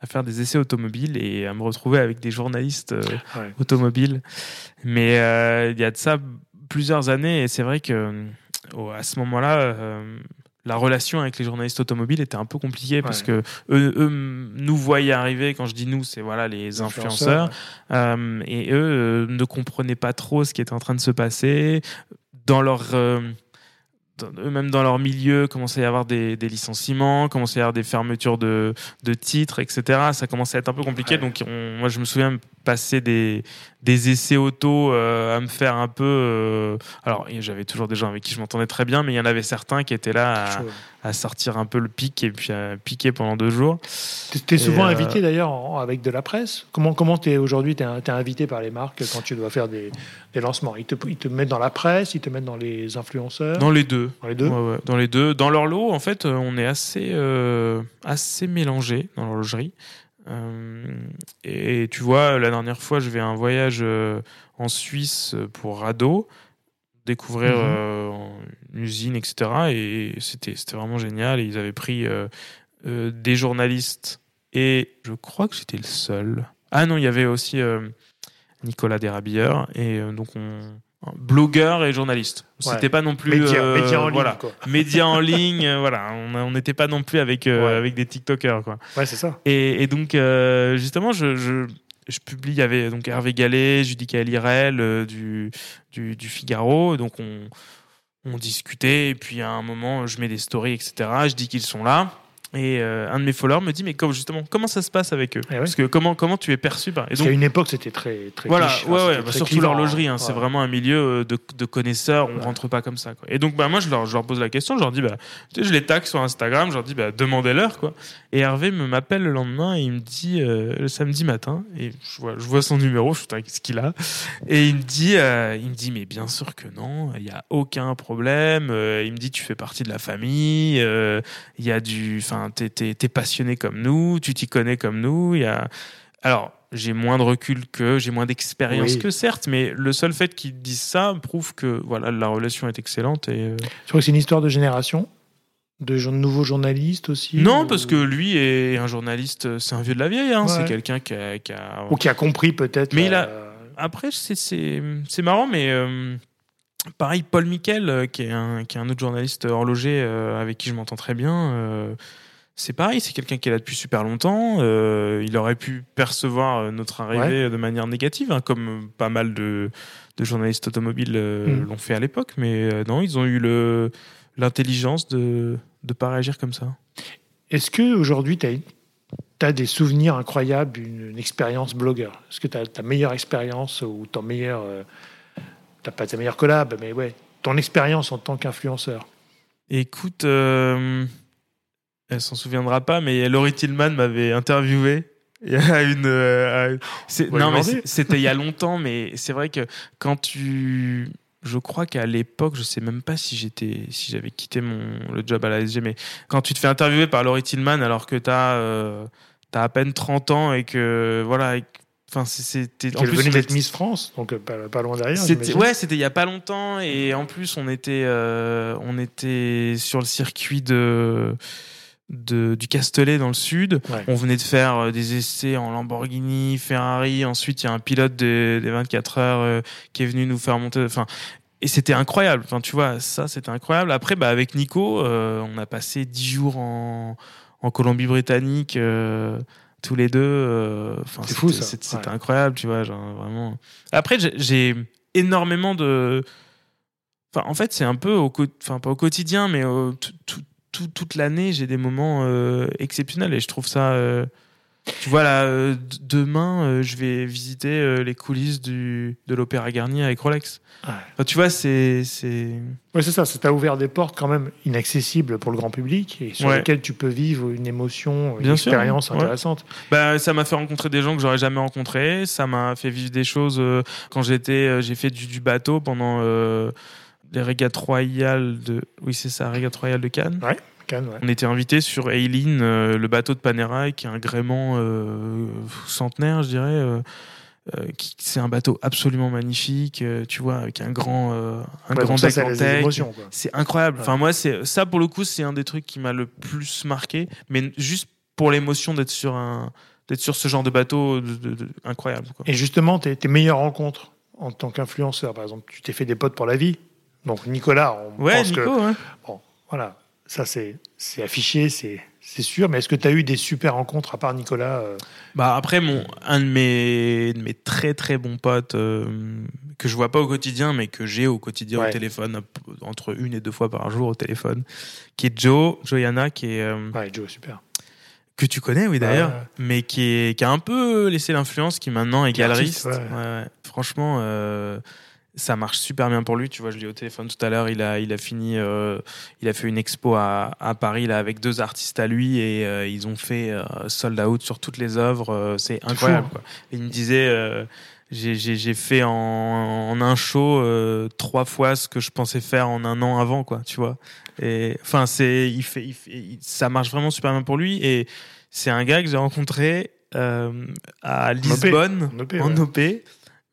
à faire des essais automobiles et à me retrouver avec des journalistes euh, Ouais. automobile. Mais il y a de ça plusieurs années et c'est vrai que oh, à ce moment-là, la relation avec les journalistes automobiles était un peu compliquée parce que eux, eux, nous voyaient arriver. Quand je dis nous, c'est voilà les influenceurs euh, et eux euh, ne comprenaient pas trop ce qui était en train de se passer dans leur euh, eux-mêmes dans leur milieu, commençait à y avoir des, des licenciements, commençait à y avoir des fermetures de, de titres, etc. Ça commençait à être un peu compliqué. Ouais. Donc, on- moi, je me souviens passer des, des essais auto euh, à me faire un peu. euh, alors, j'avais toujours des gens avec qui je m'entendais très bien, mais il y en avait certains qui étaient là à, sortir un peu le pic et puis à piquer pendant deux jours. T'es- T'es souvent euh, invité d'ailleurs avec de la presse? Comment comment t'es aujourd'hui? T'es es invité par les marques quand tu dois faire des, des lancements? Ils te, ils te mettent dans la presse, ils te mettent dans les influenceurs? Dans les deux. Dans les deux? Ouais, ouais, dans les deux. Dans leur lot, en fait, on est assez, assez mélangé dans l'horlogerie. Euh, et tu vois, la dernière fois, je vais à un voyage euh, en Suisse pour Rado, découvrir Mhm. euh, une usine, etc. Et c'était c'était vraiment génial. Et ils avaient pris euh, euh, des journalistes. Et je crois que j'étais le seul. Ah non, il y avait aussi euh, Nicolas Desrabilleurs. Et euh, donc, on. Blogueur et journaliste. Ouais. C'était pas non plus. Euh, médias en ligne. voilà Quoi. <laughs> médias en <laughs> ligne, euh, voilà, on a- on n'était pas non plus avec euh, Ouais. avec des TikTokers quoi. Ouais, c'est ça. Et, et donc euh, justement, je, je je publie, il y avait donc Hervé Gallet, Judica Lirel euh, du, du du Figaro, donc on on discutait et puis à un moment je mets des stories etc. Je dis qu'ils sont là. Et euh, un de mes followers me dit mais comme justement comment ça se passe avec eux? Eh ouais. Parce que comment comment tu es perçu par et Parce qu'à une époque, c'était très, très voilà, cliché, ouais, hein, ouais, bah, très surtout l'horlogerie, hein, c'est Ouais. vraiment un milieu euh, de, de connaisseurs, on rentre pas comme ça. Quoi. Et donc, bah, moi, je leur, je leur pose la question, je leur dis, bah, tu sais, je les tag sur Instagram, je leur dis, bah, demandez-leur, quoi. Et Hervé me m'appelle le lendemain et il me dit, euh, le samedi matin, et je vois, je vois son numéro, je suis qu'est-ce qu'il a? Et il me dit, euh, il me dit, mais bien sûr que non, il y a aucun problème. Il me dit, tu fais partie de la famille, il y a du, enfin, t'es, t'es passionné comme nous, tu t'y connais comme nous, il y a, alors, j'ai moins de recul que, j'ai moins d'expérience Oui. que, certes, mais le seul fait qu'ils disent ça prouve que voilà, la relation est excellente. Et, euh, Je crois que c'est une histoire de génération, de nouveaux journalistes aussi. Non, ou- parce que lui est un journaliste, euh, c'est un vieux de la vieille, hein, Ouais. c'est quelqu'un qui a. qui a- Ou qui a compris peut-être. Mais il a- Après, c'est- marrant, mais euh, pareil, Paul Miquel, euh, qui est, un, qui est un autre journaliste horloger euh, avec qui je m'entends très bien. euh, c'est pareil, c'est quelqu'un qui est là depuis super longtemps. Euh, il aurait pu percevoir euh, notre arrivée de manière négative, hein, comme pas mal de, de journalistes automobiles euh, Mm. l'ont fait à l'époque. Mais euh, non, ils ont eu le l'intelligence de ne pas réagir comme ça. Est-ce que aujourd'hui tu as, des souvenirs incroyables, une, une expérience blogueur? Est-ce que tu as ta meilleure expérience ou ton meilleur. euh, t'as pas ta meilleure collab, mais ouais, ton expérience en tant qu'influenceur? Écoute, euh, elle s'en souviendra pas, mais Laurie Tillman m'avait interviewé. <laughs> Il y a une, euh, va non mais c'était il y a longtemps, mais c'est vrai que quand tu, je crois qu'à l'époque, je sais même pas si j'étais, si j'avais quitté mon le job à la SG, mais quand tu te fais interviewer par Laurie Tillman alors que t'as, euh, t'as à peine 30 ans et que voilà, et que- enfin c'est- c'était est venue d'être Miss France, donc euh, pas, pas loin derrière. c'était ouais, c'était il y a pas longtemps et en plus on était euh, on était sur le circuit de, de du Castellet dans le sud. Ouais. On venait de faire euh, des essais en Lamborghini, Ferrari. Ensuite, il y a un pilote des, des 24 heures euh, qui est venu nous faire monter. Enfin, et c'était incroyable. Enfin, tu vois, ça c'était incroyable. Après, bah avec Nico, euh, on a passé 10 jours en en Colombie-Britannique. euh, tous les deux, euh, C'est fou, ça. c'était Ouais. incroyable, tu vois, genre vraiment. Après, j'ai- énormément de. Enfin, en fait, c'est un peu au, enfin pas au quotidien, mais tout- tout- toute l'année, j'ai des moments euh, exceptionnels et je trouve ça. euh, Tu vois là, euh, demain, euh, je vais visiter euh, les coulisses du de l'Opéra Garnier avec Rolex. Ouais. Enfin, tu vois, c'est c'est. Ouais, c'est ça, ça t'a ouvert des portes quand même inaccessibles pour le grand public et sur Ouais. lesquelles tu peux vivre une émotion, une Bien sûr, expérience ouais. intéressante. Bah, ça m'a fait rencontrer des gens que j'aurais jamais rencontrés. Ça m'a fait vivre des choses euh, quand j'étais, euh, j'ai fait du, du bateau pendant euh, les régates royales de, oui c'est ça, régates royales de Cannes. Cannes, ouais. On était invité sur Eileen, euh, le bateau de Panerai, qui est un gréement euh, centenaire, je dirais. euh, c'est un bateau absolument magnifique, euh, tu vois, avec un grand, euh, un Ouais, grand deck. C'est incroyable. Ouais. Enfin, moi, c'est ça pour le coup, c'est un des trucs qui m'a le plus marqué, mais juste pour l'émotion d'être sur un, d'être sur ce genre de bateau, de- de- de- incroyable. Quoi. Et justement, tes, tes meilleures rencontres en tant qu'influenceur, par exemple, tu t'es fait des potes pour la vie. Donc Nicolas, on Ouais, pense que Nico, ouais. voilà, ça c'est c'est affiché, c'est c'est sûr. Mais est-ce que tu as eu des super rencontres à part Nicolas euh, Bah après, mon un de mes, de mes très très bons potes euh, que je vois pas au quotidien, mais que j'ai au quotidien Ouais. au téléphone, entre une et deux fois par jour au téléphone, qui est Joe, Joyana, qui est euh, Ouais, Joe, super. que tu connais, oui d'ailleurs, Ouais. mais qui, est, qui a un peu laissé l'influence, qui maintenant est galeriste. Ouais, ouais. Franchement, euh, ça marche super bien pour lui. Tu vois, je l'ai au téléphone tout à l'heure. Il a, il a fini, euh, il a fait une expo à, à Paris là avec deux artistes à lui et euh, ils ont fait euh, sold out sur toutes les œuvres. Euh, C'est incroyable. fou. Quoi. Et il me disait. j'ai- fait en, en un show trois fois ce que je pensais faire en un an avant, quoi, tu vois. Et enfin, c'est, il fait, il fait- il- ça marche vraiment super bien pour lui. Et c'est un gars que j'ai rencontré à Lisbonne, En OP, en. OP,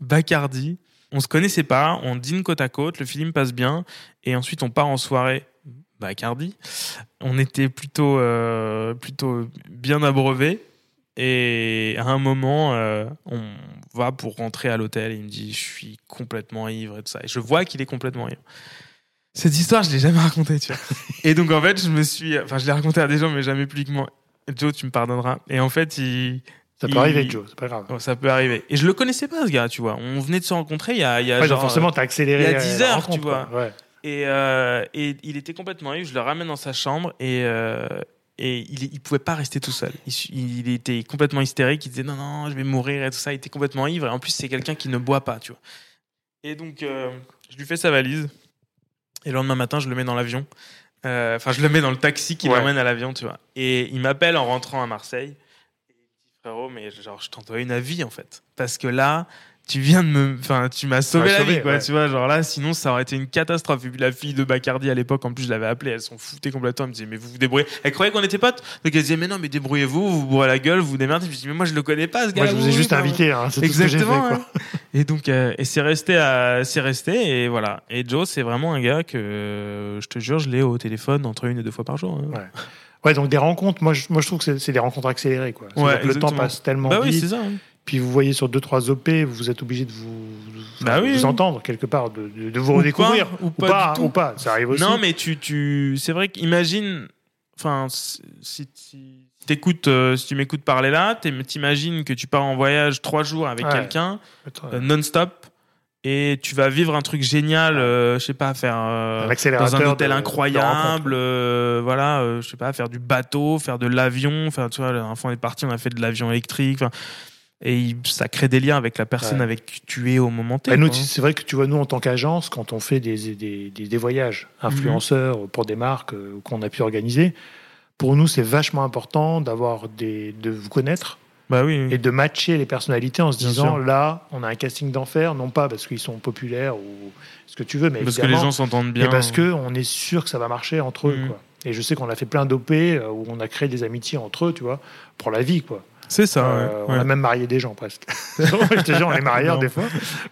Bacardi. On se connaissait pas, on dîne côte à côte, le film passe bien, et ensuite on part en soirée. Bacardi. On était plutôt, euh, plutôt bien abreuvés. Et à un moment, euh, on va pour rentrer à l'hôtel. Il me dit Je suis complètement ivre et tout ça. Et je vois qu'il est complètement ivre. Cette histoire, je l'ai jamais racontée, tu vois. <laughs> et donc, en fait, je me suis. Enfin, je l'ai racontée à des gens, mais jamais publiquement. Joe, tu me pardonneras. Et en fait, il. Ça peut il- arriver, Joe, c'est pas grave. Oh, ça peut arriver. Et je le connaissais pas, ce gars, tu vois. On venait de se rencontrer il y a, il y a Ouais, genre, forcément, tu as accéléré. il y a euh, 10 la heures, tu vois. quoi. Ouais. Et, euh, et il était complètement ivre. Je le ramène dans sa chambre et, euh, et il, il pouvait pas rester tout seul. Il, était complètement hystérique. Il disait non, non, je vais mourir et tout ça. Il était complètement ivre. Et en plus, c'est quelqu'un qui ne boit pas, tu vois. Et donc, euh, je lui fais sa valise. Et le lendemain matin, je le mets dans l'avion. Euh, Enfin, je le mets dans le taxi qui Ouais. l'emmène à l'avion, tu vois. Et il m'appelle en rentrant à Marseille. Et il me dit, frérot, mais genre, je t'en dois une avis, en fait. Parce que là, tu viens de me. Enfin, tu m'as sauvé la vie, quoi. ouais. Tu vois, genre là, sinon, ça aurait été une catastrophe. Et puis la fille de Bacardi à l'époque, en plus, je l'avais appelée, elle s'en foutait complètement. Elle me disait, mais vous vous débrouillez. Elle croyait qu'on était potes. Donc elle disait, mais non, mais débrouillez-vous, vous vous bourrez la gueule, vous vous démerdez. Je me dis, mais moi, je le connais pas, ce gars. Moi, je vous ai juste invité, hein, c'est tout ce que fait. Exactement. Quoi. ouais. Et donc, euh, et c'est resté, à- c'est resté, et voilà. Et Joe, c'est vraiment un gars que, euh, je te jure, je l'ai au téléphone entre une et deux fois par jour. hein. Ouais. Ouais, donc des rencontres, moi je, moi, je trouve que c'est- des rencontres accélérées. Quoi. Ouais, que le temps passe tellement Bah oui, vite. c'est ça. hein. puis vous voyez sur deux trois OP, vous êtes obligé de vous, Bah oui, vous oui. entendre quelque part, de, de, vous Ou redécouvrir. pas, ou pas ou pas, ça arrive aussi. Non, mais tu, tu, c'est vrai qu'imagine, enfin, si, t'écoutes, euh, si tu m'écoutes parler là, t'im- t'imagines que tu pars en voyage trois jours avec Ouais. quelqu'un, euh, non-stop, et tu vas vivre un truc génial, euh, je sais pas, faire euh, un dans un hôtel de- de incroyable, euh, voilà, je sais pas, faire du bateau, faire de l'avion, faire, tu vois, dernière fois on est parti, on a fait de l'avion électrique, et il- ça crée des liens avec la personne Ouais. avec qui tu es au moment T. Bah, c'est vrai que tu vois, nous, en tant qu'agence, quand on fait des, des, des- des voyages influenceurs Mhm. pour des marques qu'on a pu organiser, pour nous, c'est vachement important d'avoir des, de vous connaître Bah oui. et de matcher les personnalités en se disant là, on a un casting d'enfer, non pas parce qu'ils sont populaires ou ce que tu veux, mais Parce que les gens s'entendent bien. parce que on est sûr que ça va marcher entre eux. Quoi. Et je sais qu'on a fait plein d'OP euh, où on a créé des amitiés entre eux, tu vois, pour la vie, quoi. C'est ça. Euh, ouais. On a même marié des gens presque. <laughs> je te jure, on est mariés Non. des fois.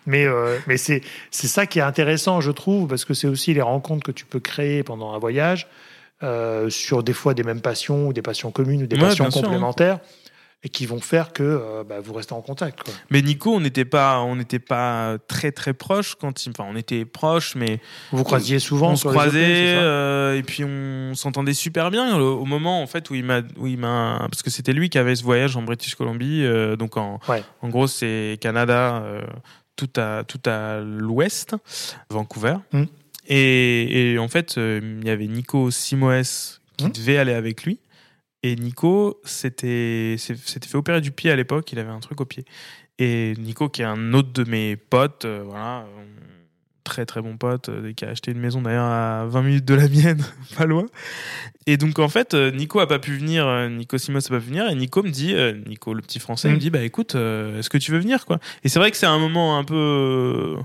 Mais, euh, mais c'est c'est ça qui est intéressant, je trouve, parce que c'est aussi les rencontres que tu peux créer pendant un voyage euh, sur des fois des mêmes passions ou des passions communes ou des Ouais, passions sûr, hein. Et qui vont faire que euh, bah, vous restez en contact. Quoi. Mais Nico, on n'était pas, on n'était pas très très proches quand il, enfin, on était proches, mais Vous croisiez souvent on se croisait euh, et puis on s'entendait super bien au, moment en fait où il m'a, où il m'a, parce que c'était lui qui avait ce voyage en British Columbia, euh, donc en, Ouais. en gros c'est Canada, tout à tout à l'ouest, Vancouver. Mm. Et, et en fait, il y avait Nico Simoes qui Mm. devait aller avec lui. Et Nico s'était fait opérer du pied à l'époque, il avait un truc au pied. Et Nico, qui est un autre de mes potes, euh, voilà, euh, très très bon pote, euh, qui a acheté une maison d'ailleurs à 20 minutes de la mienne, <laughs> pas loin. Et donc en fait, Nico a pas pu venir, Nico Simos a pas pu venir, et Nico me dit, euh, Nico le petit français, Mm. me dit, bah écoute, est-ce que tu veux venir quoi? Et c'est vrai que c'est un moment un peu,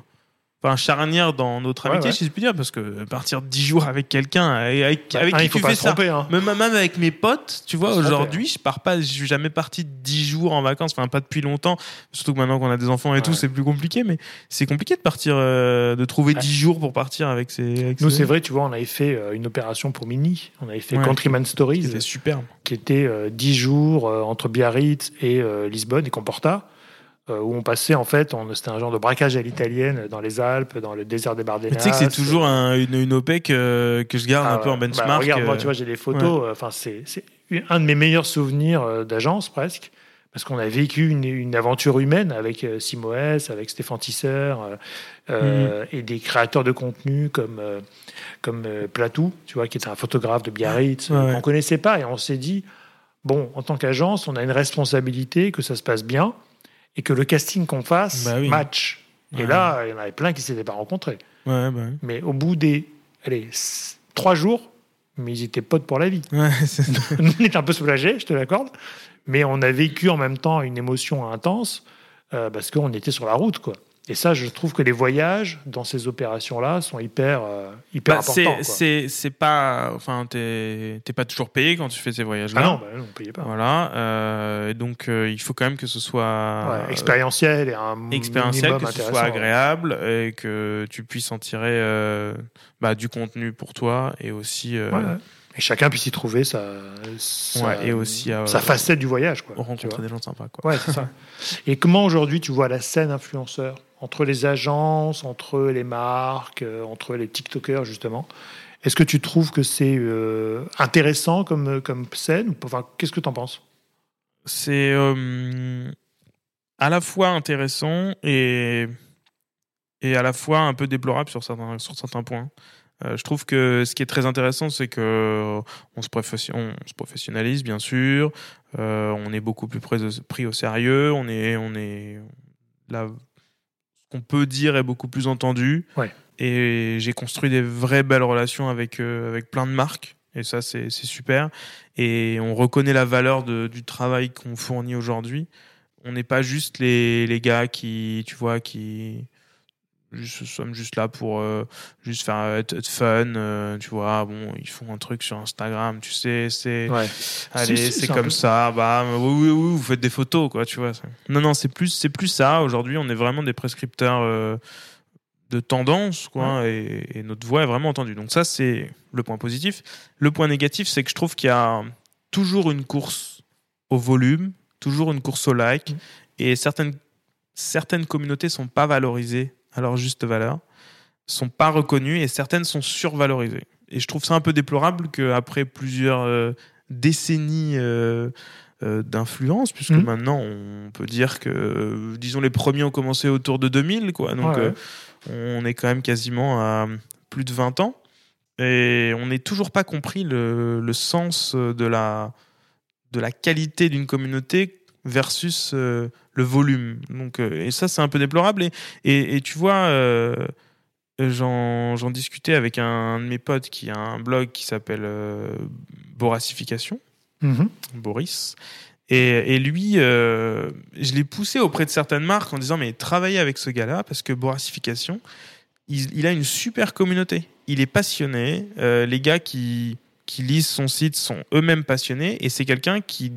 enfin charnière dans notre Ouais, amitié, ouais. si je puis dire, parce que partir 10 jours avec quelqu'un, avec, un, qui il faut tu pas fais se ça, tromper. Hein. même, même avec mes potes, tu vois, aujourd'hui, je pars pas, je suis jamais parti 10 jours en vacances, enfin pas depuis longtemps, surtout que maintenant qu'on a des enfants et Ouais. tout, c'est plus compliqué, mais c'est compliqué de partir, euh, de trouver Ouais. 10 jours pour partir avec ses. avec Nous, ses- c'est vrai, tu vois, on avait fait euh, une opération pour Mini. On avait fait Ouais. Countryman Stories. C'était superbe. qui était euh, 10 jours euh, entre Biarritz et Lisbonne et Comporta, où on passait en fait, on- c'était un genre de braquage à l'italienne dans les Alpes, dans le désert des Mais Bardenas. tu sais que c'est toujours un- une, une OPEC euh, que je garde Ah un peu en Bah, benchmark. regarde, moi, euh, tu vois, j'ai des photos. euh, Enfin, c'est c'est un de mes meilleurs souvenirs euh, d'agence presque. Parce qu'on a vécu une, une aventure humaine avec euh, Simoes, avec Stéphane Tisseur euh, euh, et des créateurs de contenu comme, euh, comme euh, Platou, tu vois, qui était un photographe de Biarritz, Ouais, euh, ouais. qu'on connaissait pas. Et on s'est dit, bon, en tant qu'agence, on a une responsabilité que ça se passe bien et que le casting qu'on fasse Bah oui. match. Et Ouais. là, il y en avait plein qui ne s'étaient pas rencontrés. Ouais, bah. Mais au bout des allez, trois jours, mais ils étaient potes pour la vie. Ouais, <laughs> c'est- Nous, <laughs> on était un peu soulagés, je te l'accorde, mais on a vécu en même temps une émotion intense euh, parce qu'on était sur la route, quoi. Et ça, je trouve que les voyages dans ces opérations-là sont hyper, euh, hyper Bah, importants. c'est, pas, enfin, t'es, pas toujours payé quand tu fais ces voyages-là. Ah non, bah, non, on payait pas. Voilà. euh, et donc, euh, il faut quand même que ce soit Ouais, expérientiel et un expérientiel, que ce soit agréable et que tu puisses en tirer euh, bah, du contenu pour toi et aussi, Ouais, ouais. Et chacun puisse y trouver sa, sa, Ouais, et aussi, sa facette du voyage. Quoi, rencontrer des gens sympas. Quoi. Ouais, c'est ça. <laughs> Et comment aujourd'hui tu vois la scène influenceur? Entre les agences, entre les marques, euh, entre les TikTokers justement Est-ce que tu trouves que c'est euh, intéressant comme, comme scène Enfin, qu'est-ce que tu en penses? C'est euh, à la fois intéressant et, et à la fois un peu déplorable sur certains, sur certains points. Euh, je trouve que ce qui est très intéressant, c'est que on se, on se professionnalise, bien sûr. Euh, on est beaucoup plus pris au, pris au sérieux. On est, on est là. Qu'on peut dire est beaucoup plus entendu. Ouais. Et j'ai construit des vraies belles relations avec euh, avec plein de marques. Et ça, c'est c'est super. Et on reconnaît la valeur de- du travail qu'on fournit aujourd'hui. On n'est pas juste les, les gars qui, tu vois, qui juste, sommes juste là pour euh, juste faire euh, être, être fun, euh, tu vois. Bon, ils font un truc sur Instagram, tu sais, c'est Ouais. allez, Si, si, c'est comme ça. Bah oui, oui, oui, vous faites des photos, quoi, tu vois. Non, non, c'est plus, c'est plus ça. Aujourd'hui, on est vraiment des prescripteurs de tendance, quoi, et, et notre voix est vraiment entendue. Donc ça, c'est le point positif. Le point négatif, c'est que je trouve qu'il y a toujours une course au volume, toujours une course au like, Mm. et certaines certaines communautés sont pas valorisées à leur juste valeur, sont pas reconnues, et certaines sont survalorisées. et je trouve ça un peu déplorable qu'après plusieurs euh, décennies euh, euh, d'influence, puisque Mhm. maintenant on peut dire que, disons, les premiers ont commencé autour de 2000, quoi. Donc Ouais, on est quand même quasiment à plus de 20 ans. Et on n'est toujours pas compris le, le sens de la, de la qualité d'une communauté versus euh, le volume. Donc, euh, et ça, c'est un peu déplorable. Et, et, et tu vois, euh, j'en discutais avec un, de mes potes qui a un blog qui s'appelle euh, Boracification. Mhm. Boris. Et, et lui, euh, je l'ai poussé auprès de certaines marques en disant mais travaillez avec ce gars-là parce que Boracification, il, il a une super communauté. Il est passionné. euh, les gars qui, qui lisent son site sont eux-mêmes passionnés et c'est quelqu'un qui,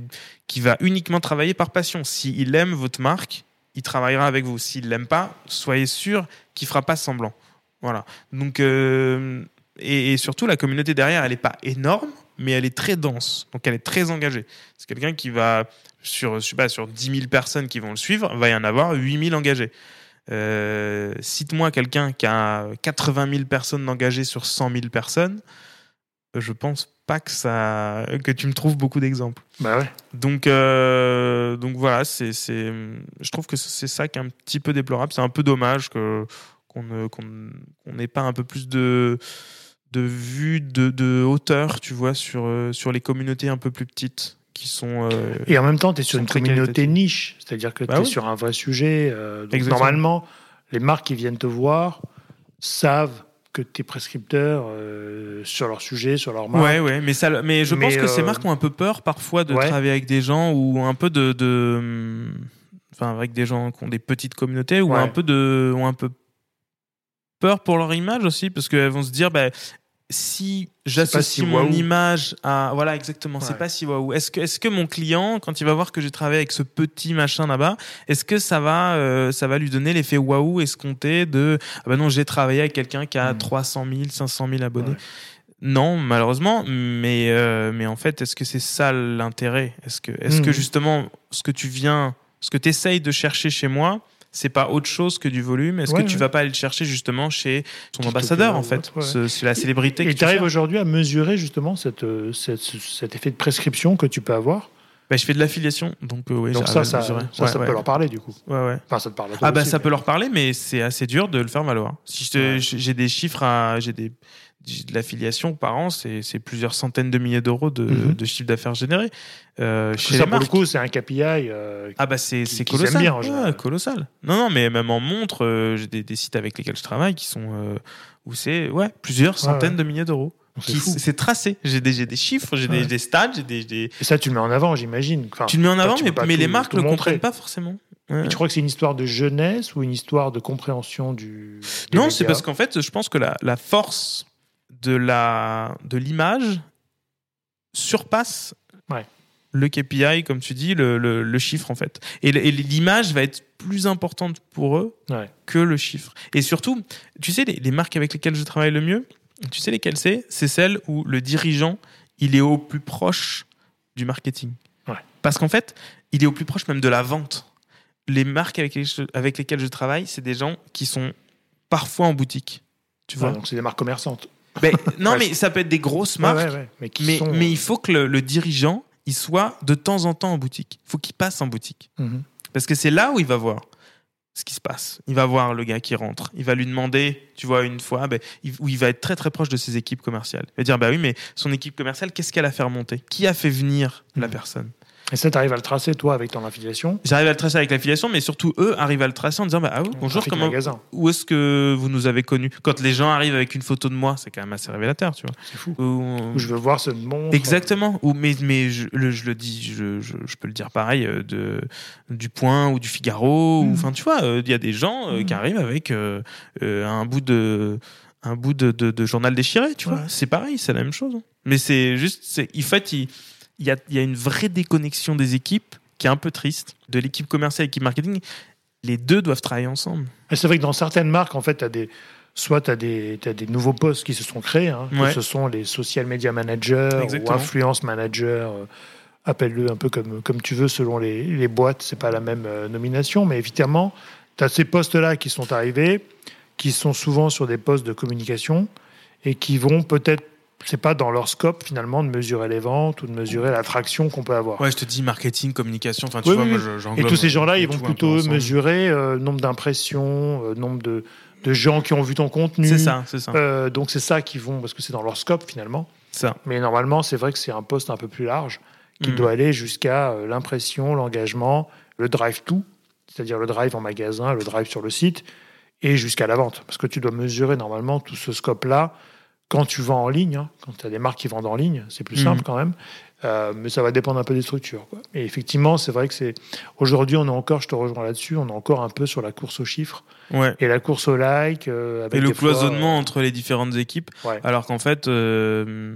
qui va uniquement travailler par passion. S'il aime votre marque, il travaillera avec vous. S'il l'aime pas, soyez sûr qu'il fera pas semblant. Voilà. Donc euh, et, surtout la communauté derrière, elle n'est pas énorme, mais elle est très dense. Donc elle est très engagée. C'est quelqu'un qui va sur sur 10 000 personnes qui vont le suivre, va y en avoir 8 000 engagés. Euh, Cite-moi quelqu'un qui a 80 000 personnes engagées sur 100 000 personnes. Je pense pas que ça que tu me trouves beaucoup d'exemples. Bah ouais. Donc, euh, donc voilà, c'est, c'est, je trouve que c'est ça qui est un petit peu déplorable. C'est un peu dommage que, qu'on qu'on n'ait pas un peu plus de, de vue, de, de hauteur, tu vois, sur, sur les communautés un peu plus petites qui sont. euh, Et en même temps, tu es sur une communauté niche, c'est-à-dire que Bah tu es oui. sur un vrai sujet. euh, donc normalement, les marques qui viennent te voir savent que tu es prescripteur euh, sur leur sujet, sur leur marque. Ouais, ouais, mais, ça, mais je Mais, pense que ces euh, marques ont un peu peur parfois de Ouais. travailler avec des gens ou un peu de. de Enfin, avec des gens qui ont des petites communautés ou Ouais. un peu de. ont un peu peur pour leur image aussi parce qu'elles vont se dire, bah, si j'associe si mon image à. Voilà, exactement, c'est pas si waouh. Est-ce que, est que mon client, quand il va voir que j'ai travaillé avec ce petit machin là-bas, est-ce que ça va, euh, ça va lui donner l'effet waouh escompté de. Ah bah non, j'ai travaillé avec quelqu'un qui a Mm. 300 000, 500 000 abonnés. Ouais. Non, malheureusement, mais, euh, mais en fait, est-ce que c'est ça l'intérêt? Est-ce que, est Mhm. que justement, ce que tu viens, ce que tu essayes de chercher chez moi, c'est pas autre chose que du volume Est-ce Ouais, que tu ouais. vas pas aller le chercher justement chez ton TikToker ambassadeur, en fait? ce- C'est la célébrité Et que tu tu arrives aujourd'hui à mesurer justement cette, euh, cette- cet effet de prescription que tu peux avoir? Bah, je fais de l'affiliation, donc euh, ouais, donc ça, ça, le mesurer. ça, Ouais, ça ouais. peut leur parler du coup. Ouais. Enfin, ça te parle à toi Ah bah aussi, ça mais- peut leur parler, mais c'est assez dur de le faire valoir. Si j'ai des chiffres, à, j'ai des l'affiliation par an, c'est plusieurs centaines de milliers d'euros de, de chiffre d'affaires généré euh, chez ça, les pour le coup, c'est un KPI. euh, Ah bah c'est colossal. bien, Ouais, colossal. Non non mais même en montre, euh, j'ai des, des sites avec lesquels je travaille qui sont euh, où c'est ouais plusieurs centaines ouais. de milliers d'euros. c'est tracé. J'ai des, chiffres, j'ai Ouais. des, des stats, j'ai des, des- Et ça, tu le mets en avant, j'imagine. Enfin, tu le mets en avant, mais, mais les marques tout le comprennent pas forcément. Ouais. Tu crois que c'est une histoire de jeunesse ou une histoire de compréhension du. Non, c'est parce qu'en fait, je pense que la, la force de la de l'image surpasse Ouais. le KPI, comme tu dis, le, le, le chiffre en fait. Et, l'image va être plus importante pour eux Ouais. que le chiffre. Et surtout, tu sais, les, les marques avec lesquelles je travaille le mieux, tu sais lesquelles c'est? C'est celles où le dirigeant, il est au plus proche du marketing. Ouais. Parce qu'en fait, il est au plus proche même de la vente. Les marques avec, lesquelles je- avec lesquelles je travaille, c'est des gens qui sont parfois en boutique. Tu vois? Ouais, donc c'est des marques commerçantes. Ben, <laughs> Non, Ouais, mais ça peut être des grosses marques. ouais, ouais. Mais, qui Mais, sont, mais il faut que le, le dirigeant, il soit de temps en temps en boutique. Il faut qu'il passe en boutique. Mhm. Parce que c'est là où il va voir ce qui se passe. Il va voir le gars qui rentre. Il va lui demander, tu vois, une fois, ben, il- où il va être très très proche de ses équipes commerciales. Il va dire, bah oui, mais son équipe commerciale, qu'est-ce qu'elle a fait remonter? Qui a fait venir la Mhm. personne? Et ça, tu arrives à le tracer, toi, avec ton affiliation. J'arrive à le tracer avec l'affiliation, mais surtout eux arrivent à le tracer en disant, bah, ah oui, bonjour, comment, magasin. où est-ce que vous nous avez connus? Quand les gens arrivent avec une photo de moi, c'est quand même assez révélateur, tu vois. C'est fou. Ou- Où je veux voir ce montre. Exactement. Ou mais mais je le, je le dis, je, je, je peux le dire pareil euh, de du Point ou du Figaro. ou Mhm. Enfin, tu vois, euh, il y a des gens euh, qui arrivent avec euh, un bout de un bout de, de, de journal déchiré. Tu vois, c'est pareil, c'est la même chose. hein. Mais c'est juste, c'est en fait, il il y a, il y a une vraie déconnexion des équipes qui est un peu triste de l'équipe commerciale et l'équipe marketing. Les deux doivent travailler ensemble. C'est vrai que dans certaines marques, en fait, des, soit tu as des, nouveaux postes qui se sont créés. hein, que ce sont les social media managers ou influence managers. euh, Appelle-le un peu comme, comme tu veux selon les, les boîtes. C'est pas la même euh, nomination. Mais évidemment, tu as ces postes-là qui sont arrivés, qui sont souvent sur des postes de communication et qui vont peut-être c'est pas dans leur scope finalement de mesurer les ventes ou de mesurer l'attraction qu'on peut avoir. Ouais, je te dis marketing, communication, enfin tu Oui, vois, oui, moi je- Et tous ces gens-là, ils vont plutôt mesurer euh, nombre d'impressions, euh, nombre de, de gens qui ont vu ton contenu. C'est ça, c'est ça. Euh, donc c'est ça qui vont, parce que c'est dans leur scope finalement. ça. Mais normalement, c'est vrai que c'est un poste un peu plus large qui Mhm. doit aller jusqu'à euh, l'impression, l'engagement, le drive tout, c'est-à-dire le drive en magasin, le drive sur le site, et jusqu'à la vente. Parce que tu dois mesurer normalement tout ce scope-là quand tu vends en ligne, hein, quand tu as des marques qui vendent en ligne, c'est plus Mhm. simple quand même. Euh, mais ça va dépendre un peu des structures. quoi. Et effectivement, c'est vrai que c'est aujourd'hui, on est encore, je te rejoins là-dessus, on est encore un peu sur la course aux chiffres Ouais. et la course au like. euh, avec Et le fois, cloisonnement entre les différentes équipes. euh, ouais. Alors qu'en fait, euh,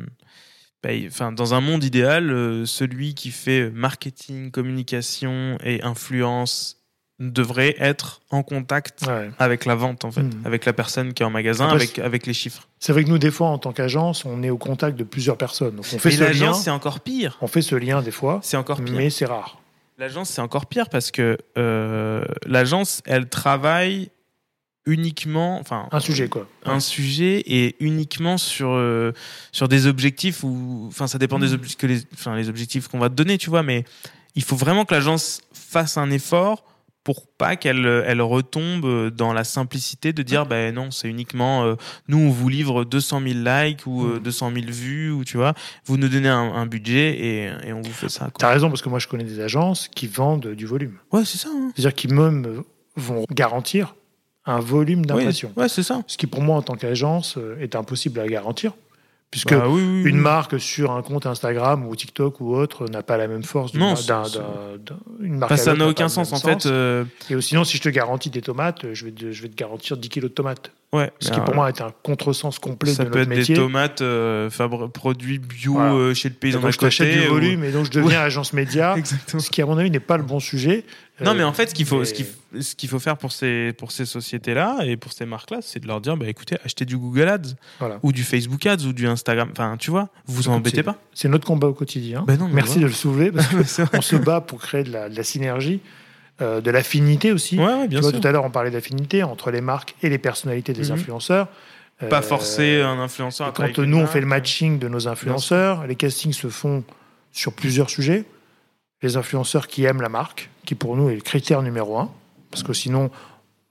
bah, enfin, dans un monde idéal, euh, celui qui fait marketing, communication et influence devrait être en contact Ouais. avec la vente, en fait, Mhm. avec la personne qui est en magasin, Après, avec, avec les chiffres. C'est vrai que nous, des fois, en tant qu'agence, on est au contact de plusieurs personnes. Donc on fait Et ce lien. c'est encore pire. On fait ce lien des fois, C'est encore pire. mais c'est rare. L'agence, c'est encore pire parce que euh, l'agence, elle travaille uniquement, enfin, Un sujet, quoi. un sujet et uniquement sur euh, sur des objectifs ou enfin ça dépend des objectifs que les enfin les objectifs qu'on va te donner tu vois mais il faut vraiment que l'agence fasse un effort pour pas qu'elle elle retombe dans la simplicité de dire ben non c'est uniquement euh, nous on vous livre 200 000 likes ou euh, Mm. 200 000 vues ou tu vois vous nous donnez un, un budget et, et on vous fait ça. T'as raison, parce que moi, je connais des agences qui vendent du volume. ouais c'est ça hein. C'est-à-dire qui même vont garantir un volume d'impression. ouais c'est ça Ce qui, pour moi, en tant qu'agence, euh, est impossible à garantir. Puisque Bah oui, oui, oui. une marque sur un compte Instagram ou TikTok ou autre n'a pas la même force d'une marque. Bah, ça n'a aucun sens en fait euh, Et sinon, si je te garantis des tomates, je vais te, je vais te garantir 10 kilos de tomates. Ouais Ce qui, pour euh, moi, est un contresens complet ça de peut notre être métier. des tomates euh, produits bio Voilà. euh, chez le paysan d'à je côté, du ou- volume et donc je deviens agence média, <laughs> ce qui, à mon avis, n'est pas le bon sujet. Non, Euh, mais en fait, ce qu'il faut, mais- ce qu'il f- ce qu'il faut faire pour ces, pour ces sociétés-là et pour ces marques-là, c'est de leur dire, bah, écoutez, achetez du Google Ads Voilà. ou du Facebook Ads ou du Instagram. Enfin, tu vois, vous vous embêtez pas. C'est notre combat au quotidien. Ben non, Merci voilà. de le soulever parce <laughs> qu'on se bat pour créer de la, de la synergie, euh, de l'affinité aussi. Ouais, ouais, bien tu vois, sûr. tout à l'heure, on parlait d'affinité entre les marques et les personnalités des Mhm. influenceurs. Pas Euh, forcer un influenceur. à Quand nous, on fait le matching de nos influenceurs, les castings se font sur plusieurs sujets. Les influenceurs qui aiment la marque, qui pour nous est le critère numéro un, parce que sinon,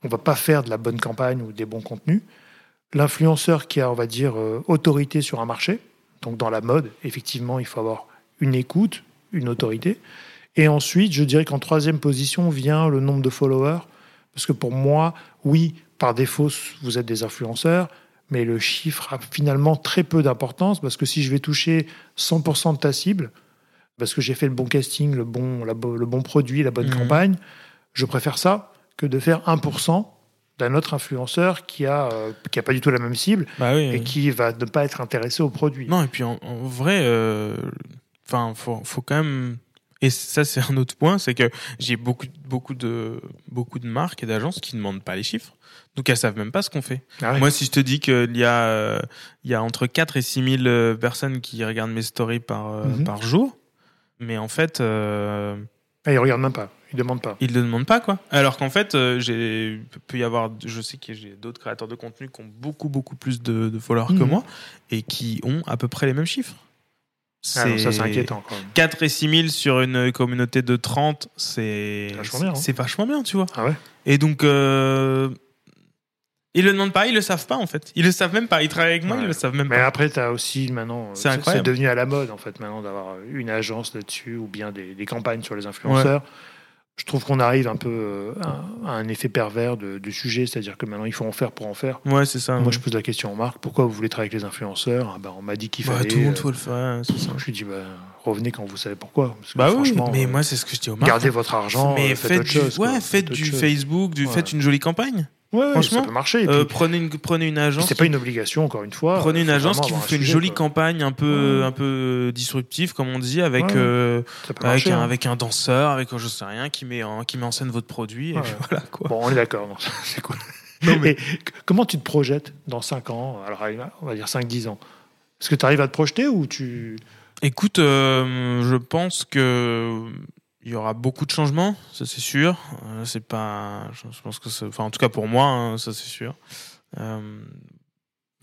on va pas faire de la bonne campagne ou des bons contenus. L'influenceur qui a, on va dire, euh, autorité sur un marché. Donc dans la mode, effectivement, il faut avoir une écoute, une autorité. Et ensuite, je dirais qu'en troisième position vient le nombre de followers. Parce que pour moi, oui, par défaut, vous êtes des influenceurs, mais le chiffre a finalement très peu d'importance parce que si je vais toucher 100% de ta cible, parce que j'ai fait le bon casting, le bon, la le bon produit, la bonne Mhm. campagne, je préfère ça que de faire 1% d'un autre influenceur qui a, euh, qui a pas du tout la même cible Bah oui. et qui va ne pas être intéressé au produit. Non, et puis en, en vrai, euh, enfin, faut, faut quand même. Et ça, c'est un autre point, c'est que j'ai beaucoup, beaucoup de, beaucoup de marques et d'agences qui ne demandent pas les chiffres. Donc elles savent même pas ce qu'on fait. Ah. Moi, si je te dis qu'il y a, euh, il y a entre 4 et 6 000 euh, personnes qui regardent mes stories par, euh, Mhm. par jour, mais en fait, euh, Ah, ils regardent même pas, ils demandent pas. ils ne le demandent pas, quoi. Alors qu'en fait, euh, j'ai, peut y avoir, je sais que j'ai d'autres créateurs de contenu qui ont beaucoup, beaucoup plus de, de followers que Mhm. moi et qui ont à peu près les mêmes chiffres. Ah, c'est inquiétant quand même. 4 et 6 000 sur une communauté de 30, c'est Vachement bien, hein. vachement bien, tu vois. Ah ouais Et donc, euh, ils le demandent pas, ils le savent pas en fait. Ils le savent même pas. Ils travaillent avec moi, Ouais. ils le savent même Mais pas. après, tu as aussi maintenant, C'est devenu à la mode en fait maintenant d'avoir une agence là-dessus ou bien des, des campagnes sur les influenceurs. Je trouve qu'on arrive un peu euh, à, à un effet pervers de- du sujet, c'est-à-dire que maintenant il faut en faire pour en faire. Ouais, c'est ça. Moi, je pose la question aux marques pourquoi vous voulez travailler avec les influenceurs? Ah ben, On m'a dit qu'il Bah, fallait. tout le monde euh, faut le faire, c'est ça. Je lui dis bah, revenez quand vous savez pourquoi. Parce que Bah oui, mais euh, moi c'est ce que je dis aux marques. gardez votre argent, mais euh, faites, faites, autre du, chose. ouais, quoi. faites du chose. Facebook, du, Ouais. faites une jolie campagne. Ouais, franchement, ça peut marcher. Euh, prenez une prenez une agence. c'est qui- pas une obligation encore une fois. Prenez une agence qui vous un fait une sujet, jolie quoi. campagne un peu Ouais. un peu disruptive comme on dit avec Ouais. euh, avec marcher, un hein. avec un danseur avec je sais rien qui met en qui met en scène votre produit et Ouais. puis voilà quoi. Bon, on est d'accord, non, c'est cool. <laughs> Non, mais- comment tu te projettes dans 5 ans Alors, on va dire 5-10 ans? Est-ce que tu arrives à te projeter ou tu. Écoute, euh, je pense que il y aura beaucoup de changements, ça c'est sûr. Euh, c'est pas, je pense que, enfin en tout cas pour moi, hein, ça c'est sûr. Euh,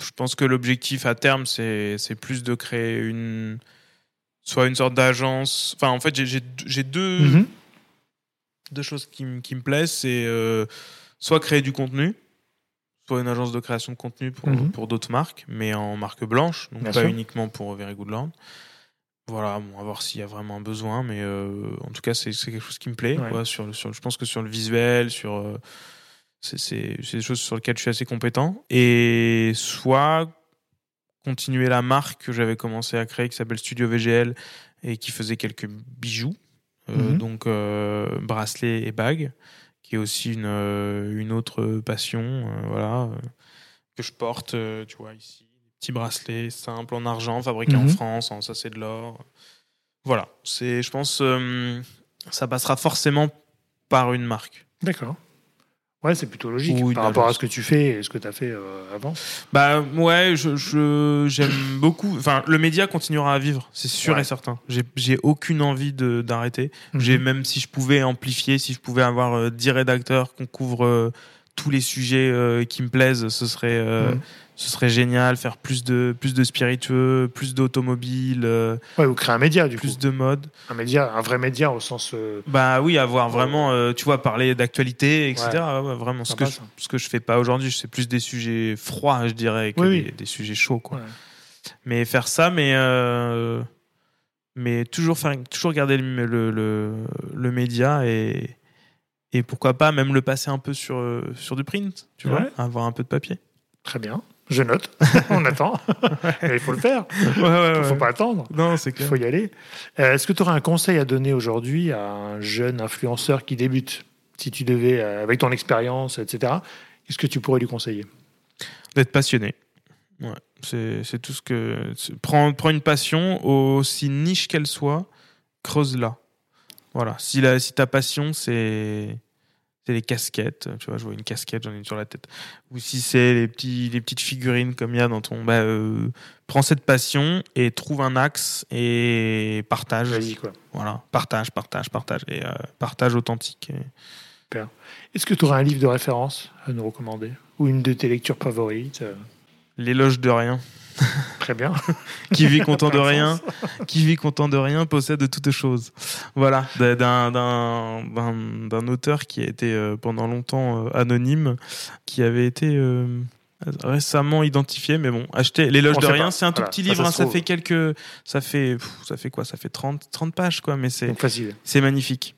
je pense que l'objectif à terme, c'est c'est plus de créer une soit une sorte d'agence. Enfin, en fait, j'ai- deux Mhm. deux choses qui, qui me plaisent, c'est euh, soit créer du contenu, soit une agence de création de contenu pour, Mhm. pour d'autres marques, mais en marque blanche, donc Bien pas sûr. uniquement pour Very Good Land. Voilà, bon, à voir s'il y a vraiment un besoin, mais euh, en tout cas, c'est c'est quelque chose qui me plaît. Ouais. quoi, sur, sur, je pense que sur le visuel, sur euh, c'est c'est- c'est des choses sur lesquelles je suis assez compétent. Et soit continuer la marque que j'avais commencé à créer, qui s'appelle Studio VGL, et qui faisait quelques bijoux, euh, Mhm. donc euh, bracelets et bagues, qui est aussi une, une autre passion, euh, voilà, que je porte, tu vois, ici. Petits bracelets simples en argent, fabriqués en Mhm. France, en, ça c'est de l'or. Voilà, c'est, je pense, euh, ça passera forcément par une marque. D'accord. Ouais, c'est plutôt logique Ou par rapport à ce que tu fais et ce que tu as fait euh, avant. Bah ouais, je, je- j'aime <coughs> beaucoup. Enfin, le média continuera à vivre, c'est sûr Ouais. et certain. J'ai, j'ai aucune envie de, d'arrêter. J'ai même si je pouvais amplifier, si je pouvais avoir euh, 10 rédacteurs qu'on couvre euh, tous les sujets euh, qui me plaisent, ce serait Mhm. Ce serait génial. Faire plus de plus de spiritueux, plus d'automobiles, euh, Ouais, ou créer un média, du plus coup. de mode. Un média, un vrai média au sens. euh, Bah oui, avoir vraiment, euh, tu vois, parler d'actualité, etc. Ouais. Ouais, vraiment, ce que, je, ça. ce que je fais pas aujourd'hui, c'est plus des sujets froids, je dirais, que Oui, des, oui. des sujets chauds, quoi. Mais faire ça, mais euh, mais toujours faire, toujours garder le, le, le, le média et et pourquoi pas même le passer un peu sur sur du print, tu vois, avoir un peu de papier. Très bien. Je note. <laughs> On attend. Mais il faut le faire. Ouais, ouais, Il ne faut pas attendre. Non, c'est Il faut y aller. Euh, Est-ce que tu aurais un conseil à donner aujourd'hui à un jeune influenceur qui débute? Si tu devais, euh, avec ton expérience, etc., qu'est-ce que tu pourrais lui conseiller? D'être passionné. Ouais, c'est c'est tout ce que prends prends une passion aussi niche qu'elle soit, creuse-la. Voilà, si la si ta passion c'est c'est les casquettes, tu vois, je vois une casquette, j'en ai une sur la tête. Ou si c'est les petits les petites figurines comme il y a dans ton bah euh, prends cette passion et trouve un axe et partage. Vas-y, quoi. Voilà, partage, partage, partage et euh, partage authentique. Et- Est-ce que tu aurais un livre de référence à nous recommander? Ou une de tes lectures favorites Euh, L'éloge de rien. <laughs> Très bien. <laughs> qui vit content de rien, <laughs> qui vit content de rien possède de toutes choses. Voilà, d'un d'un d'un d'un auteur qui a été euh, pendant longtemps euh, anonyme, qui avait été euh, récemment identifié, mais bon, acheter l'éloge de rien, c'est un tout Voilà, petit livre, ça hein, ça, fait quelques, ça fait, pff, ça fait quoi, ça fait 30 30 pages quoi, mais c'est c'est magnifique.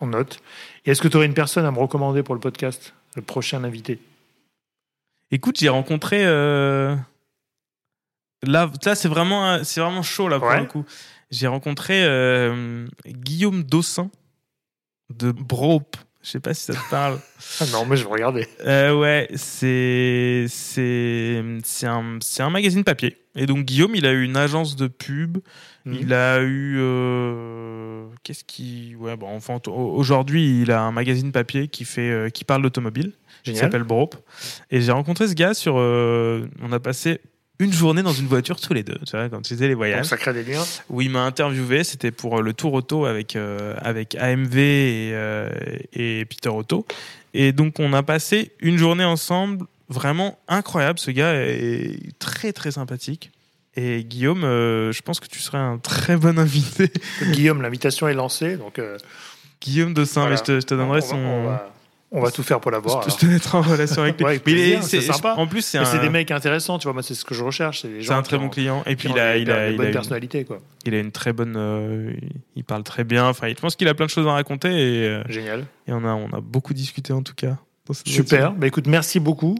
On note. Et est-ce que tu aurais une personne à me recommander pour le podcast? Le prochain invité? Écoute, j'ai rencontré. euh, Là, là c'est vraiment, c'est vraiment chaud là pour Ouais. le coup. J'ai rencontré euh, Guillaume Dossin de Brope. Je sais pas si ça te parle. <laughs> Non, mais je vais regarder. Euh, ouais, c'est c'est c'est un c'est un magazine papier. Et donc Guillaume, il a eu une agence de pub. Il a eu euh, qu'est-ce qui ouais bon enfin au- aujourd'hui il a un magazine papier qui fait euh, qui parle d'automobile qui Génial. s'appelle Brope. Et j'ai rencontré ce gars sur. euh, on a passé une journée dans une voiture tous les deux, tu vois, quand tu faisais les Donc voyages. ça crée des liens. Où il m'a interviewé, c'était pour le Tour Auto avec, avec AMV et, et Peter Auto. Et donc on a passé une journée ensemble, vraiment incroyable. Ce gars est très très sympathique. Et Guillaume, euh, je pense que tu serais un très bon invité. <laughs> Guillaume, l'invitation est lancée. Donc, euh, Guillaume de Saint, Voilà. mais je te, je te donnerai on, va, son. on, va, on va tout faire pour l'avoir. je, te- je te mettrai en relation avec <laughs> lui. Ouais, Mais c'est sympa. En plus, c'est Mais un. c'est des mecs intéressants, tu vois. Moi, c'est ce que je recherche. C'est un très bon ont- client. Et puis il a, il a, une, personnalités, quoi. il a une très bonne. euh, il parle très bien. Enfin, je pense qu'il a plein de choses à raconter et, Génial. et on a, on a beaucoup discuté en tout cas. Super. Bah, écoute, merci beaucoup.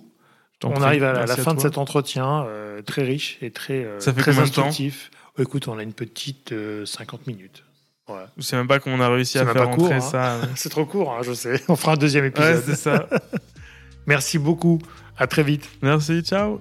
On prie. arrive à la, fin de cet entretien, euh, très riche et très, euh, Ça fait très instructif. Oh, écoute, on a une petite euh, 50 minutes. Voilà. Je sais même pas comment on a réussi à faire pas court, hein. ça. <laughs> C'est trop court, hein, je sais. <laughs> On fera un deuxième ouais, épisode. c'est ça. <laughs> merci beaucoup. À très vite. Merci, ciao.